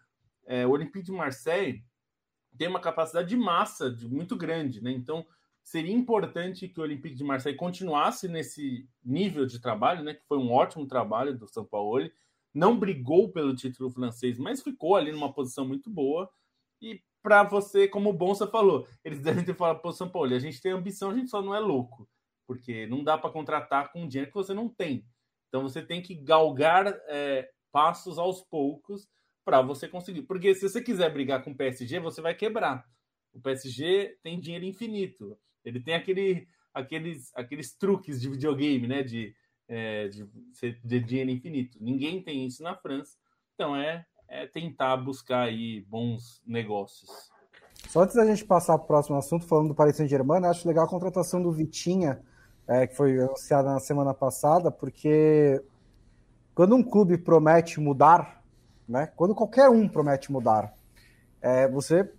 Speaker 3: é, o Olympique de Marseille tem uma capacidade de massa de, muito grande, né? Então seria importante que o Olympique de Marseille continuasse nesse nível de trabalho, né? Que foi um ótimo trabalho do São Paulo não brigou pelo título francês, mas ficou ali numa posição muito boa. E para você, como o Bonsa falou, eles devem ter falado o São Paulo: a gente tem ambição, a gente só não é louco, porque não dá para contratar com dinheiro que você não tem. Então você tem que galgar é, passos aos poucos para você conseguir. Porque se você quiser brigar com o PSG, você vai quebrar. O PSG tem dinheiro infinito. Ele tem aquele, aqueles, aqueles truques de videogame, né? De é, de, de dinheiro infinito. Ninguém tem isso na França, então é, é tentar buscar aí bons negócios.
Speaker 2: Só antes da gente passar para o próximo assunto, falando do Paris Saint-Germain, acho legal a contratação do Vitinha, é, que foi anunciada na semana passada, porque quando um clube promete mudar, né, quando qualquer um promete mudar, é, você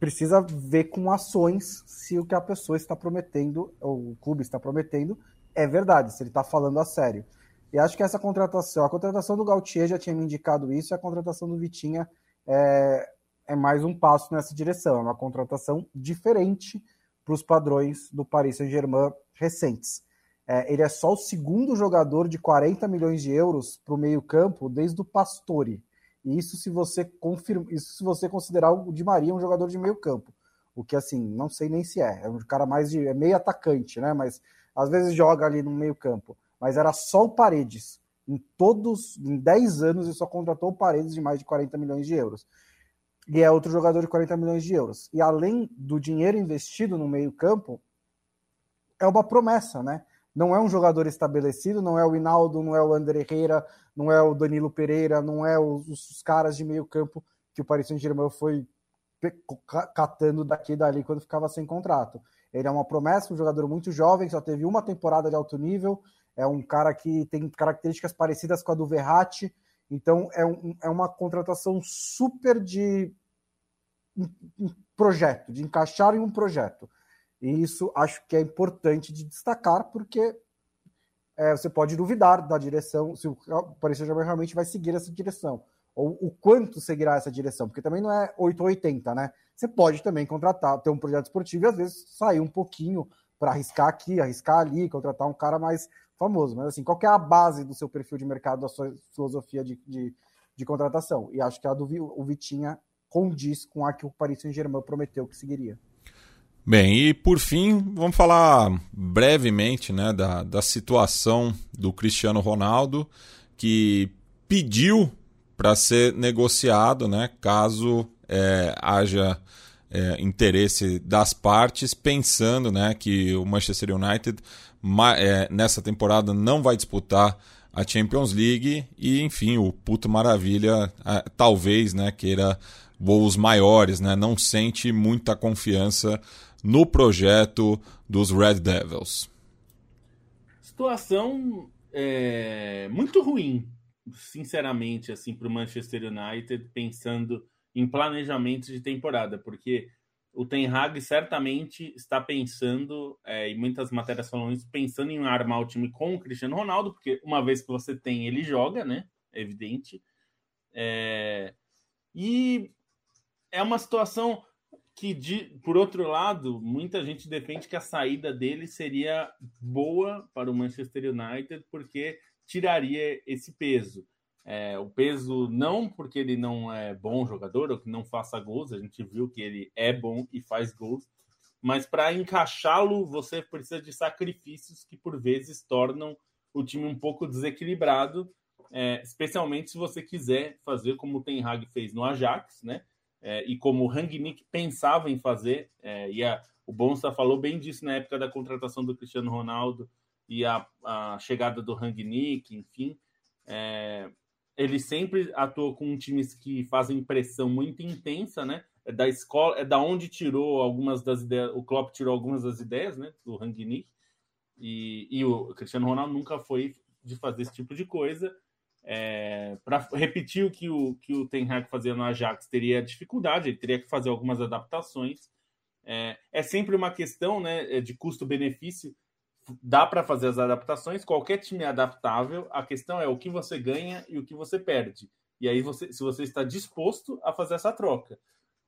Speaker 2: precisa ver com ações se o que a pessoa está prometendo, ou o clube está prometendo, é verdade, se ele está falando a sério. E acho que essa contratação, a contratação do Gautier já tinha me indicado isso, e a contratação do Vitinha é, é mais um passo nessa direção, é uma contratação diferente para os padrões do Paris Saint-Germain recentes. É, ele é só o segundo jogador de 40 milhões de euros para o meio-campo desde o Pastore. E isso se você confirma, isso se você considerar o Di Maria um jogador de meio-campo. O que assim, não sei nem se é. É um cara mais de. é meio atacante, né? Mas às vezes joga ali no meio-campo. Mas era só o Paredes. Em todos, em 10 anos, ele só contratou o Paredes de mais de 40 milhões de euros. E é outro jogador de 40 milhões de euros. E além do dinheiro investido no meio-campo, é uma promessa, né? Não é um jogador estabelecido, não é o Hinaldo, não é o André Herrera, não é o Danilo Pereira, não é os, os caras de meio campo que o Paris Saint-Germain foi catando daqui e dali quando ficava sem contrato. Ele é uma promessa, um jogador muito jovem, só teve uma temporada de alto nível, é um cara que tem características parecidas com a do Verratti, então é, um, é uma contratação super de um projeto, de encaixar em um projeto. E isso acho que é importante de destacar, porque é, você pode duvidar da direção, se o Paris Saint-Germain realmente vai seguir essa direção, ou o quanto seguirá essa direção, porque também não é 880, né? Você pode também contratar, ter um projeto esportivo e às vezes sair um pouquinho para arriscar aqui, arriscar ali, contratar um cara mais famoso. Mas assim, qual é a base do seu perfil de mercado, da sua filosofia de, de, de contratação? E acho que a do o Vitinha condiz com a que o Paris Saint-Germain prometeu que seguiria.
Speaker 1: Bem, e por fim, vamos falar brevemente né, da, da situação do Cristiano Ronaldo, que pediu para ser negociado, né, caso é, haja é, interesse das partes, pensando né, que o Manchester United é, nessa temporada não vai disputar a Champions League e, enfim, o puto maravilha talvez né, queira voos maiores, né, não sente muita confiança no projeto dos Red Devils?
Speaker 3: Situação é, muito ruim, sinceramente, assim, para o Manchester United, pensando em planejamento de temporada, porque o Ten Hag certamente está pensando, é, e muitas matérias falam isso, pensando em armar o time com o Cristiano Ronaldo, porque uma vez que você tem, ele joga, né? É evidente. É, e é uma situação que, de, por outro lado, muita gente defende que a saída dele seria boa para o Manchester United, porque tiraria esse peso. É, o peso não porque ele não é bom jogador ou que não faça gols, a gente viu que ele é bom e faz gols, mas para encaixá-lo você precisa de sacrifícios que por vezes tornam o time um pouco desequilibrado, é, especialmente se você quiser fazer como o Ten Hag fez no Ajax, né? é, e como o Rangnick pensava em fazer, é, e a, o Bonsa falou bem disso na época da contratação do Cristiano Ronaldo e a, a chegada do Rangnick, enfim, é, ele sempre atuou com times que fazem pressão muito intensa, né? É da escola, é da onde tirou algumas das ideias, o Klopp tirou algumas das ideias, né? Do Rangnick e, e o Cristiano Ronaldo nunca foi de fazer esse tipo de coisa. É, para repetir o que o, que o Ten Hag fazia no Ajax, teria dificuldade, ele teria que fazer algumas adaptações. É, é sempre uma questão né, de custo-benefício. Dá para fazer as adaptações, qualquer time é adaptável. A questão é o que você ganha e o que você perde. E aí, você, se você está disposto a fazer essa troca.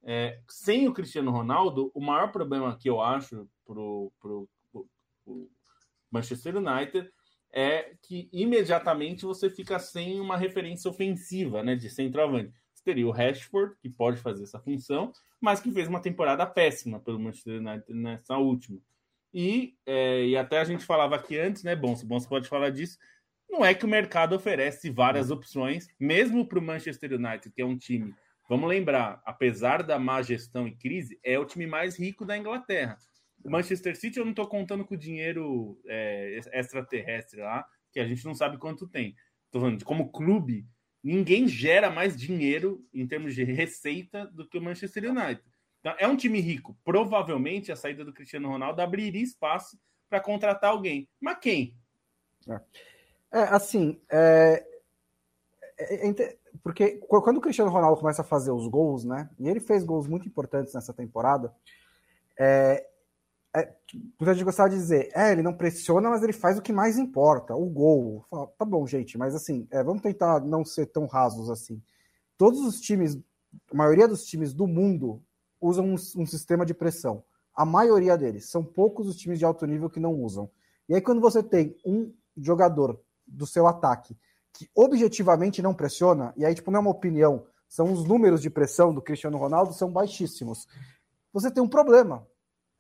Speaker 3: É, sem o Cristiano Ronaldo, o maior problema que eu acho para o Manchester United é que imediatamente você fica sem uma referência ofensiva, né, de centroavante. Você teria o Rashford, que pode fazer essa função, mas que fez uma temporada péssima pelo Manchester United nessa última. E, é, e até a gente falava aqui antes, né, bom, se bom você pode falar disso, não é que o mercado oferece várias opções, mesmo para o Manchester United, que é um time, vamos lembrar, apesar da má gestão e crise, é o time mais rico da Inglaterra. O Manchester City eu não estou contando com o dinheiro é, extraterrestre lá, que a gente não sabe quanto tem. Estou falando de como clube, ninguém gera mais dinheiro em termos de receita do que o Manchester United. Então, é um time rico. Provavelmente a saída do Cristiano Ronaldo abriria espaço para contratar alguém. Mas quem?
Speaker 2: É, é assim, é, é, é, porque quando o Cristiano Ronaldo começa a fazer os gols, né? E ele fez gols muito importantes nessa temporada. É, é, gente gostava de dizer, é, ele não pressiona, mas ele faz o que mais importa, o gol. Tá bom, gente, mas assim, é, vamos tentar não ser tão rasos assim. Todos os times, a maioria dos times do mundo usam um, um sistema de pressão. A maioria deles. São poucos os times de alto nível que não usam. E aí, quando você tem um jogador do seu ataque que objetivamente não pressiona, e aí, tipo, não é uma opinião, são os números de pressão do Cristiano Ronaldo são baixíssimos. Você tem um problema.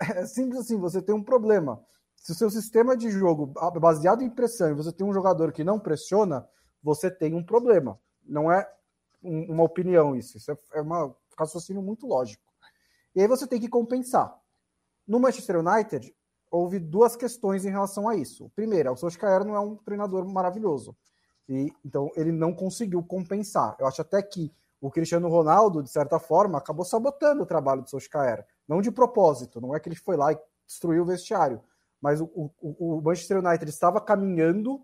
Speaker 2: É simples assim, você tem um problema. Se o seu sistema de jogo baseado em pressão e você tem um jogador que não pressiona, você tem um problema. Não é uma opinião isso, isso é, é um raciocínio muito lógico. E aí você tem que compensar. No Manchester United, houve duas questões em relação a isso. Primeiro, o Solskjaer não é um treinador maravilhoso. E, então, ele não conseguiu compensar. Eu acho até que o Cristiano Ronaldo, de certa forma, acabou sabotando o trabalho do Solskjaer. Não de propósito, não é que ele foi lá e destruiu o vestiário. Mas o, o, o Manchester United estava caminhando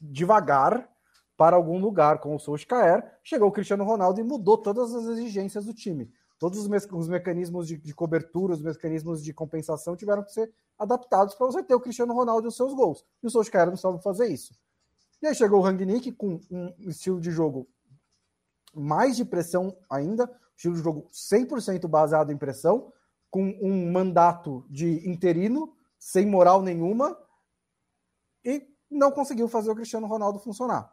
Speaker 2: devagar para algum lugar com o Solskjaer. Chegou o Cristiano Ronaldo e mudou todas as exigências do time. Todos os, me os mecanismos de, de, cobertura, os mecanismos de compensação tiveram que ser adaptados para você ter o Cristiano Ronaldo e os seus gols. E o Solskjaer não sabe fazer isso. E aí chegou o Rangnick com um estilo de jogo mais de pressão ainda, estilo de jogo 100% baseado em pressão, com um mandato de interino, sem moral nenhuma, e não conseguiu fazer o Cristiano Ronaldo funcionar.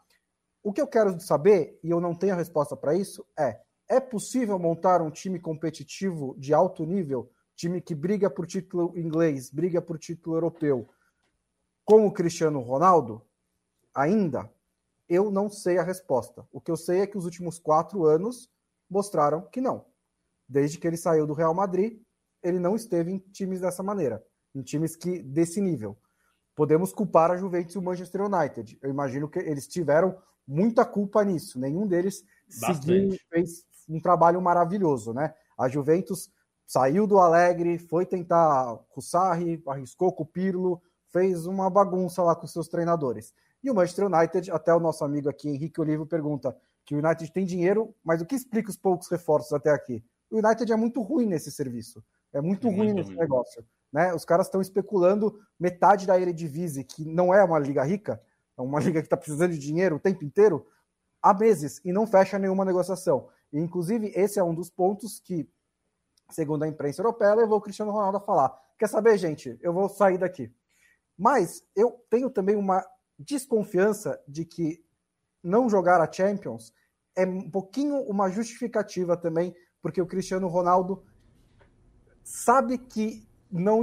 Speaker 2: O que eu quero saber, e eu não tenho a resposta para isso, é: é possível montar um time competitivo de alto nível, time que briga por título inglês, briga por título europeu, com o Cristiano Ronaldo? Ainda? Eu não sei a resposta. O que eu sei é que os últimos quatro anos mostraram que não. Desde que ele saiu do Real Madrid, ele não esteve em times dessa maneira, em times que desse nível. Podemos culpar a Juventus e o Manchester United. Eu imagino que eles tiveram muita culpa nisso. Nenhum deles seguiu, fez um trabalho maravilhoso, né? A Juventus saiu do Alegre, foi tentar com o Sarri, arriscou com o Pirlo, fez uma bagunça lá com seus treinadores. E o Manchester United, até o nosso amigo aqui, Henrique Olivo, pergunta que o United tem dinheiro, mas o que explica os poucos reforços até aqui? O United é muito ruim nesse serviço. É muito, é ruim nesse ruim. negócio. Né? Os caras estão especulando metade da Eredivisie, que não é uma liga rica, é uma liga que está precisando de dinheiro o tempo inteiro, há meses, e não fecha nenhuma negociação. Inclusive, esse é um dos pontos que, segundo a imprensa europeia, levou o Cristiano Ronaldo a falar: quer saber, gente, eu vou sair daqui. Mas eu tenho também uma desconfiança de que não jogar a Champions é um pouquinho uma justificativa também, porque o Cristiano Ronaldo sabe que não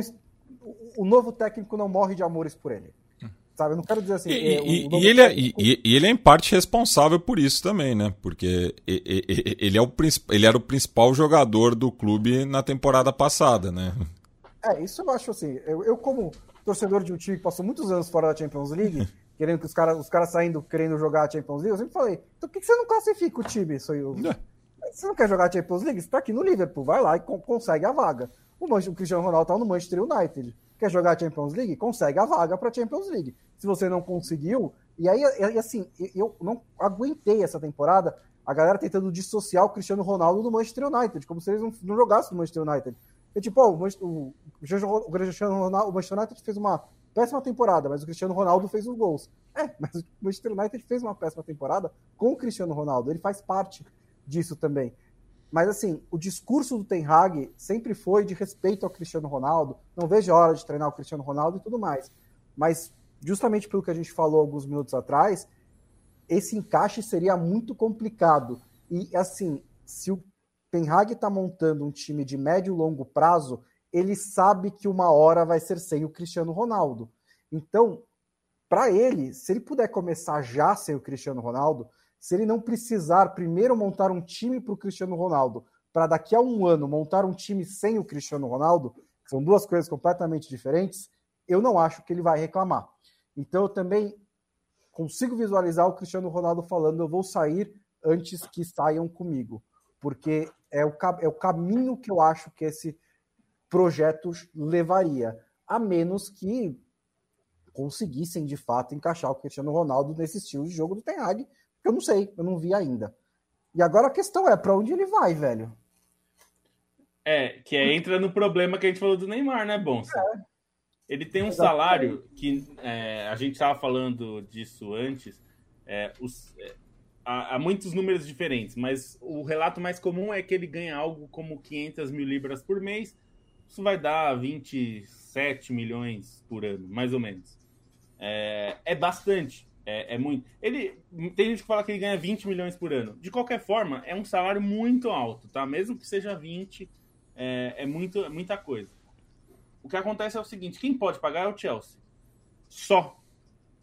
Speaker 2: o novo técnico não morre de amores por ele. Sabe? Eu não quero dizer assim.
Speaker 1: E, é, e, e ele, é, e, e, ele é em parte responsável por isso também, né? Porque ele, é o, ele era o principal jogador do clube na temporada passada, né?
Speaker 2: É, isso eu acho assim. Eu, eu como torcedor de um time que passou muitos anos fora da Champions League, querendo que os caras os cara saindo querendo jogar a Champions League, eu sempre falei, então por que você não classifica o time? Aí, é. Você não quer jogar a Champions League? Você tá aqui no Liverpool, vai lá e consegue a vaga. O, o Cristiano Ronaldo tá no Manchester United. Quer jogar a Champions League? Consegue a vaga para a Champions League. Se você não conseguiu, e aí, e assim, eu não aguentei essa temporada a galera tentando dissociar o Cristiano Ronaldo do Manchester United, como se eles não, jogassem no Manchester United. E, tipo, o, o, o Ronaldo, o Manchester United fez uma péssima temporada, mas o Cristiano Ronaldo fez os gols. É, mas o Manchester United fez uma péssima temporada com o Cristiano Ronaldo. Ele faz parte disso também. Mas assim, o discurso do Ten Hag sempre foi de respeito ao Cristiano Ronaldo. Não vejo a hora de treinar o Cristiano Ronaldo e tudo mais. Mas justamente pelo que a gente falou alguns minutos atrás, esse encaixe seria muito complicado. E assim, se o Ten Hag está montando um time de médio e longo prazo, ele sabe que uma hora vai ser sem o Cristiano Ronaldo. Então, para ele, se ele puder começar já sem o Cristiano Ronaldo, se ele não precisar primeiro montar um time para o Cristiano Ronaldo, para daqui a um ano montar um time sem o Cristiano Ronaldo, que são duas coisas completamente diferentes, eu não acho que ele vai reclamar. Então, eu também consigo visualizar o Cristiano Ronaldo falando: eu vou sair antes que saiam comigo, porque é o, é o caminho que eu acho que esse projeto levaria, a menos que conseguissem de fato encaixar o Cristiano Ronaldo nesse estilo de jogo do Ten Hag, Eu não sei, eu não vi ainda. E agora a questão é, para onde ele vai, velho?
Speaker 3: É, que é, entra no problema que a gente falou do Neymar, né, Bonsa? É. Ele tem um salário que é, a gente estava falando disso antes. É, os, é, há, há, muitos números diferentes, mas o relato mais comum é que ele ganha algo como 500 mil libras por mês. Isso vai dar 27 milhões por ano, mais ou menos. É, é bastante. É, é, muito. Ele tem gente que fala que ele ganha 20 milhões por ano. De qualquer forma, é um salário muito alto, tá? Mesmo que seja 20, é, é muito, é muita coisa. O que acontece é o seguinte: quem pode pagar é o Chelsea. Só.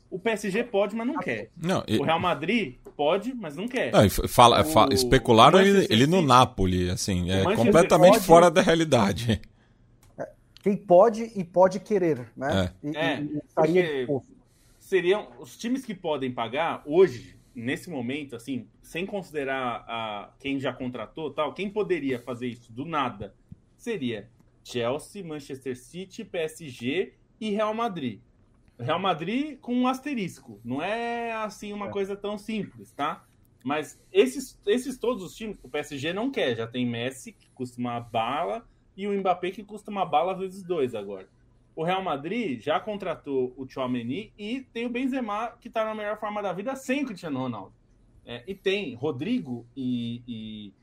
Speaker 3: O PSG pode, mas não quer.
Speaker 1: Não,
Speaker 3: o Real Madrid pode, mas não quer.
Speaker 1: Não, fala, o, especularam ele, ele, no Napoli, assim, é completamente pode... fora da realidade.
Speaker 2: É, quem pode e pode querer, né?
Speaker 3: É, e, é e, porque seriam os times que podem pagar hoje, nesse momento, assim, sem considerar a, quem já contratou, tal, quem poderia fazer isso do nada seria Chelsea, Manchester City, PSG e Real Madrid. Real Madrid com um asterisco. Não é assim uma é. coisa tão simples, tá? Mas esses, esses todos os times, o PSG não quer. Já tem Messi, que custa uma bala, e o Mbappé, que custa uma bala vezes dois agora. O Real Madrid já contratou o Tchouameni e tem o Benzema, que está na melhor forma da vida sem o Cristiano Ronaldo. É, e tem Rodrigo e, e,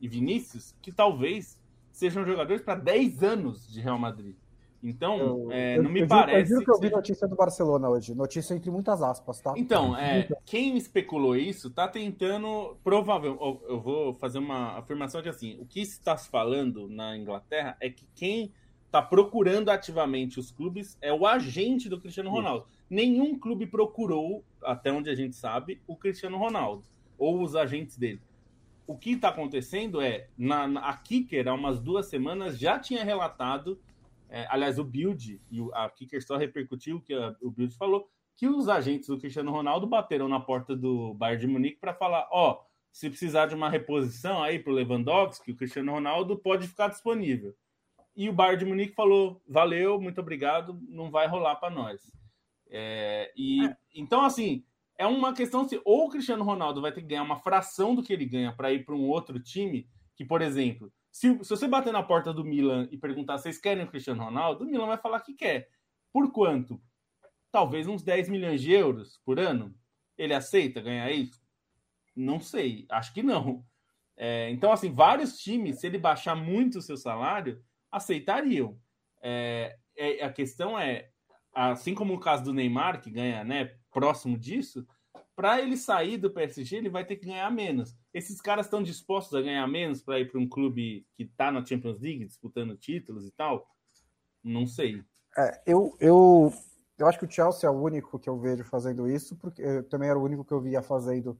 Speaker 3: e Vinícius, que talvez sejam jogadores para 10 anos de Real Madrid. Então, eu, é, não eu, me eu parece.
Speaker 2: Eu juro que eu vi notícia do Barcelona hoje. Notícia entre muitas aspas, tá?
Speaker 3: Então, é, quem especulou isso tá tentando. Provável. Eu vou fazer uma afirmação de assim: o que está se falando na Inglaterra é que quem está procurando ativamente os clubes é o agente do Cristiano Ronaldo. Isso. Nenhum clube procurou, até onde a gente sabe, o Cristiano Ronaldo ou os agentes dele o que está acontecendo é, na, na, a Kicker, há umas duas semanas, já tinha relatado, é, aliás, o Build, e a Kicker só repercutiu o que a, o Build falou, que os agentes do Cristiano Ronaldo bateram na porta do Bayern de Munique para falar, ó, oh, se precisar de uma reposição aí para o Lewandowski, o Cristiano Ronaldo pode ficar disponível. E o Bayern de Munique falou, valeu, muito obrigado, não vai rolar para nós. É, e é. então assim, é uma questão se ou o Cristiano Ronaldo vai ter que ganhar uma fração do que ele ganha para ir para um outro time, que, por exemplo, se, se, você bater na porta do Milan e perguntar se vocês querem o Cristiano Ronaldo, o Milan vai falar que quer. Por quanto? Talvez uns 10 milhões de euros por ano. Ele aceita ganhar isso? Não sei, acho que não. É, então, assim, vários times, se ele baixar muito o seu salário, aceitariam. É, é, a questão é, assim como o caso do Neymar, que ganha né, próximo disso, para ele sair do PSG, ele vai ter que ganhar menos. Esses caras estão dispostos a ganhar menos para ir para um clube que está na Champions League, disputando títulos e tal? Não sei.
Speaker 2: É, eu, eu, eu acho que o Chelsea é o único que eu vejo fazendo isso, porque também era o único que eu via fazendo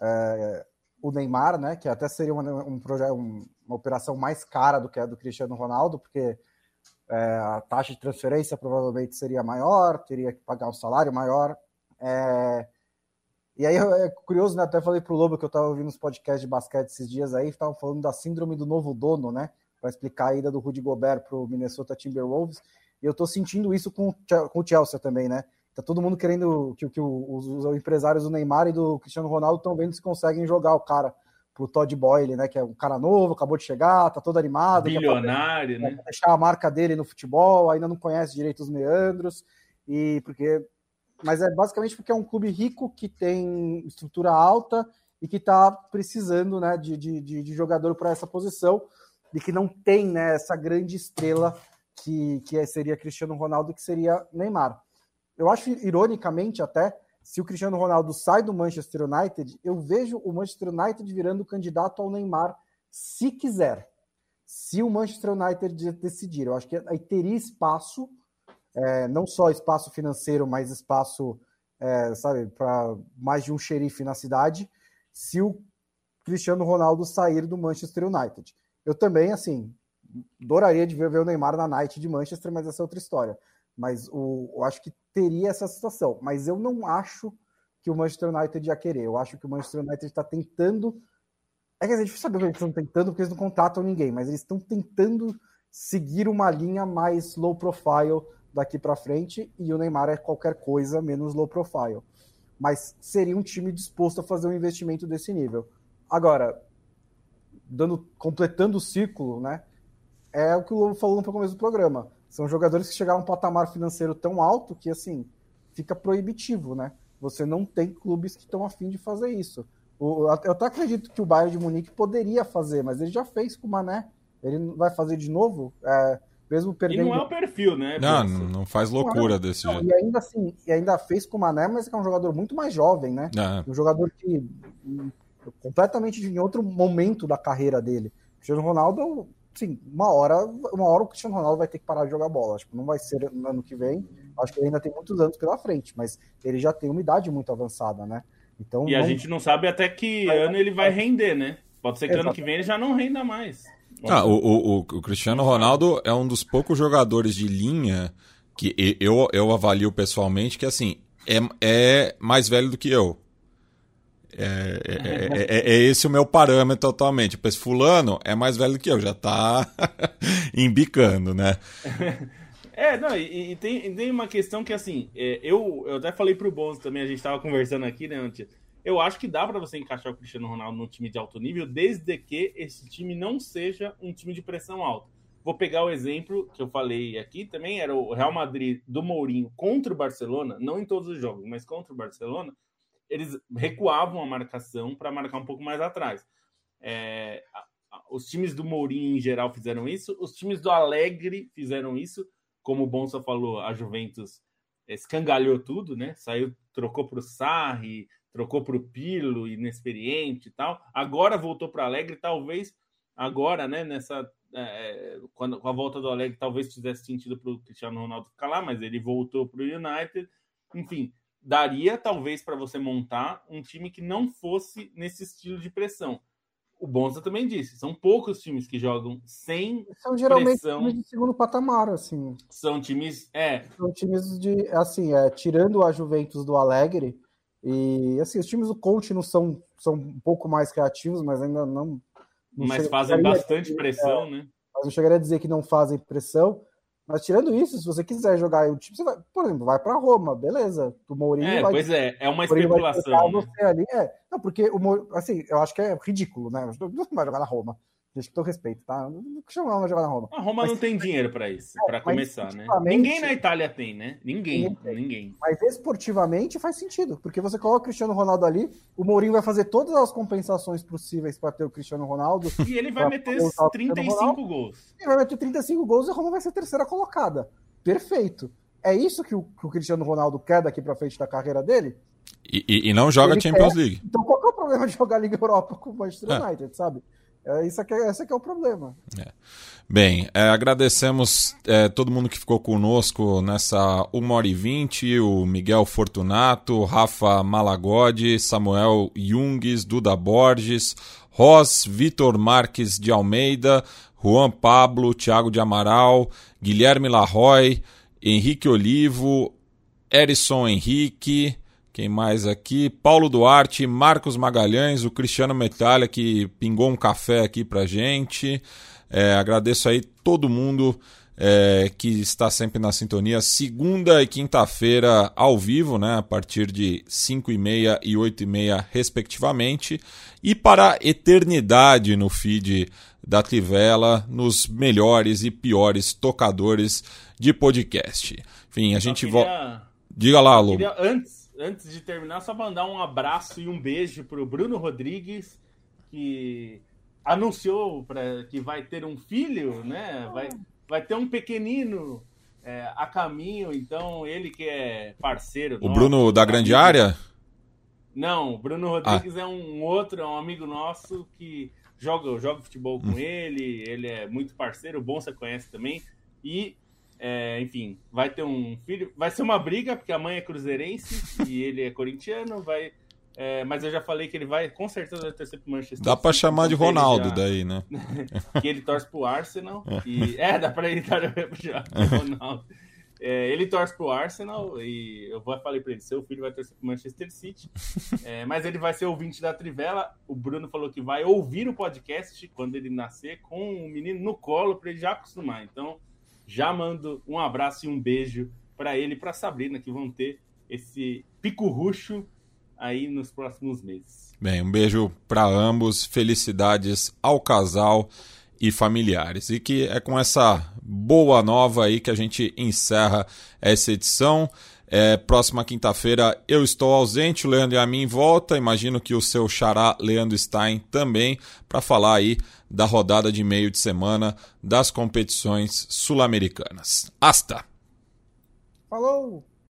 Speaker 2: é, o Neymar, né? Que até seria uma, um projeto, uma operação mais cara do que a do Cristiano Ronaldo, porque é, a taxa de transferência provavelmente seria maior, teria que pagar um salário maior. É, e aí é curioso, né? Até falei pro Lobo que eu estava ouvindo os podcasts de basquete esses dias aí, estavam falando da síndrome do novo dono, né? Para explicar a ida do Rudy Gobert pro Minnesota Timberwolves. E eu estou sentindo isso com, com o Chelsea também, né? Tá todo mundo querendo que, que os, os empresários do Neymar e do Cristiano Ronaldo estão vendo se conseguem jogar o cara pro Todd Boyle, né? Que é um cara novo, acabou de chegar, tá todo animado.
Speaker 3: Bilionário,
Speaker 2: né? Deixar a marca dele no futebol, ainda não conhece direito os meandros. E porque. Mas é basicamente porque é um clube rico que tem estrutura alta e que está precisando né, de, de, de jogador para essa posição e que não tem né, essa grande estrela que, que seria Cristiano Ronaldo que seria Neymar. Eu acho, ironicamente até, se o Cristiano Ronaldo sai do Manchester United, eu vejo o Manchester United virando candidato ao Neymar, se quiser. Se o Manchester United decidir, eu acho que aí teria espaço, é, não só espaço financeiro, mas espaço, é, sabe, para mais de um xerife na cidade, se o Cristiano Ronaldo sair do Manchester United. Eu também, assim, adoraria de ver, ver o Neymar na night de Manchester, mas essa é outra história. Mas o, eu acho que teria essa situação. Mas eu não acho que o Manchester United ia querer. Eu acho que o Manchester United está tentando. É que é difícil saber o que eles estão tentando, porque eles não contratam ninguém, mas eles estão tentando seguir uma linha mais low profile daqui para frente, e o Neymar é qualquer coisa menos low profile. mas seria um time disposto a fazer um investimento desse nível. Agora, dando, completando o ciclo, né? É o que o Lobo falou no começo do programa. São jogadores que chegaram a um patamar financeiro tão alto que, assim, fica proibitivo, né? Você não tem clubes que estão afim de fazer isso. O, eu até acredito que o Bayern de Munique poderia fazer, mas ele já fez com o Mané. Ele vai fazer de novo, é, mesmo perdendo.
Speaker 3: E não é o perfil, né?
Speaker 1: Não, não faz loucura não, desse não, jeito.
Speaker 2: E ainda assim, e ainda fez com o Mané, mas é um jogador muito mais jovem, né? É. Um jogador que completamente em outro momento da carreira dele. O Cristiano Ronaldo, sim, uma hora, uma hora o Cristiano Ronaldo vai ter que parar de jogar bola. Acho que não vai ser no ano que vem. Acho que ele ainda tem muitos anos pela frente, mas ele já tem uma idade muito avançada, né?
Speaker 3: Então, e a gente não sabe até que ano ele vai render, né? Pode ser que Exatamente. ano que vem ele já não renda mais.
Speaker 1: Ah, o, o, o, Cristiano Ronaldo é um dos poucos jogadores de linha que eu, eu avalio pessoalmente que assim é, é mais velho do que eu. É, é, é, é, esse o meu parâmetro totalmente. Esse fulano é mais velho do que eu, já tá embicando, né?
Speaker 3: É, não, e, e, tem, e tem uma questão que, assim, é, eu, eu até falei pro Bonzo também, a gente tava conversando aqui, né, antes. Eu acho que dá para você encaixar o Cristiano Ronaldo num time de alto nível, desde que esse time não seja um time de pressão alta. Vou pegar o exemplo que eu falei aqui também, era o Real Madrid do Mourinho contra o Barcelona, não em todos os jogos, mas contra o Barcelona, eles recuavam a marcação para marcar um pouco mais atrás. É, os times do Mourinho em geral fizeram isso, os times do Alegre fizeram isso, como o Bonsa falou, a Juventus escangalhou tudo, né? Saiu, trocou para o Sarri, trocou para o Pilo, inexperiente e tal. Agora voltou para o Alegre, talvez agora, né? Nessa é, quando, com a volta do Alegre, talvez tivesse sentido para o Cristiano Ronaldo ficar lá, mas ele voltou para o United. Enfim, daria talvez para você montar um time que não fosse nesse estilo de pressão o Bonza também disse, são poucos times que jogam sem
Speaker 2: São geralmente pressão. times de segundo patamar, assim.
Speaker 3: São times, é.
Speaker 2: São times de, assim, é, tirando a Juventus do Alegre, e assim, os times do coach não são, são um pouco mais criativos, mas ainda não...
Speaker 3: não mas fazem bastante pressão, é, né?
Speaker 2: Mas não chegaria a dizer que não fazem pressão, mas tirando isso, se você quiser jogar o time, você vai, por exemplo, vai para Roma, beleza. O Mourinho
Speaker 3: é,
Speaker 2: vai.
Speaker 3: Pois é, é uma especulação.
Speaker 2: Né? Ali, é. Não, porque o assim, eu acho que é ridículo, né? Não vai jogar na Roma. Deixa que eu respeito, tá? Não chama ela jogar na Roma.
Speaker 3: A Roma mas, não tem dinheiro para isso, é, para começar, né? Ninguém na Itália tem, né? Ninguém, ninguém, ninguém.
Speaker 2: Mas esportivamente faz sentido, porque você coloca o Cristiano Ronaldo ali, o Mourinho vai fazer todas as compensações possíveis para ter o Cristiano Ronaldo.
Speaker 3: E ele vai meter 35 gols.
Speaker 2: Ele vai meter 35 gols e a Roma vai ser terceira colocada. Perfeito. É isso que o, que o Cristiano Ronaldo quer daqui para frente da carreira dele?
Speaker 1: E, e, e não joga Ele Champions quer. League.
Speaker 2: Então qual é o problema de jogar Liga Europa com o Manchester é. United, sabe? É, isso aqui, esse aqui é o problema. É.
Speaker 1: Bem, é, agradecemos é, todo mundo que ficou conosco nessa 1 hora e 20, o Miguel Fortunato, Rafa Malagode, Samuel Jungues, Duda Borges, Ross, Vitor Marques de Almeida, Juan Pablo, Thiago de Amaral, Guilherme Larroy, Henrique Olivo, Erison Henrique, quem mais aqui? Paulo Duarte, Marcos Magalhães, o Cristiano Metalha que pingou um café aqui pra gente. É, agradeço aí todo mundo é, que está sempre na sintonia. Segunda e quinta-feira ao vivo, né? A partir de 5 e meia e 8 e meia, respectivamente. E para a eternidade no feed da Trivela, nos melhores e piores tocadores de podcast. Enfim, a gente volta. Diga lá, Lu.
Speaker 3: Antes antes de terminar, só mandar um abraço e um beijo pro Bruno Rodrigues, que anunciou pra, que vai ter um filho, né? Vai, vai ter um pequenino é, a caminho, então ele que é parceiro.
Speaker 1: O nosso, Bruno da grande área?
Speaker 3: Não, o Bruno Rodrigues ah. é um outro, é um amigo nosso que joga, joga futebol com hum. ele, ele é muito parceiro, o Bonsa conhece também. E é, enfim, vai ter um filho. Vai ser uma briga, porque a mãe é cruzeirense e ele é corintiano. Vai, é, mas eu já falei que ele vai, com certeza, vai torcer pro Manchester
Speaker 1: Dá pra chamar de Ronaldo já, daí, né?
Speaker 3: que ele torce pro Arsenal. É. E, é, dá pra ele pro Ronaldo. É, ele torce pro Arsenal e eu falei pra ele: seu filho vai torcer pro Manchester City. É, mas ele vai ser ouvinte da Trivela. O Bruno falou que vai ouvir o podcast quando ele nascer com o menino no colo pra ele já acostumar. Então. Já mando um abraço e um beijo para ele e para Sabrina, que vão ter esse pico ruxo aí nos próximos meses.
Speaker 1: Bem, um beijo para ambos, felicidades ao casal e familiares. E que é com essa boa nova aí que a gente encerra essa edição. É, próxima quinta-feira eu estou ausente, o Leandro e a mim volta. Imagino que o seu xará Leandro Stein também, para falar aí da rodada de meio de semana das competições sul-americanas. Hasta!
Speaker 2: Falou!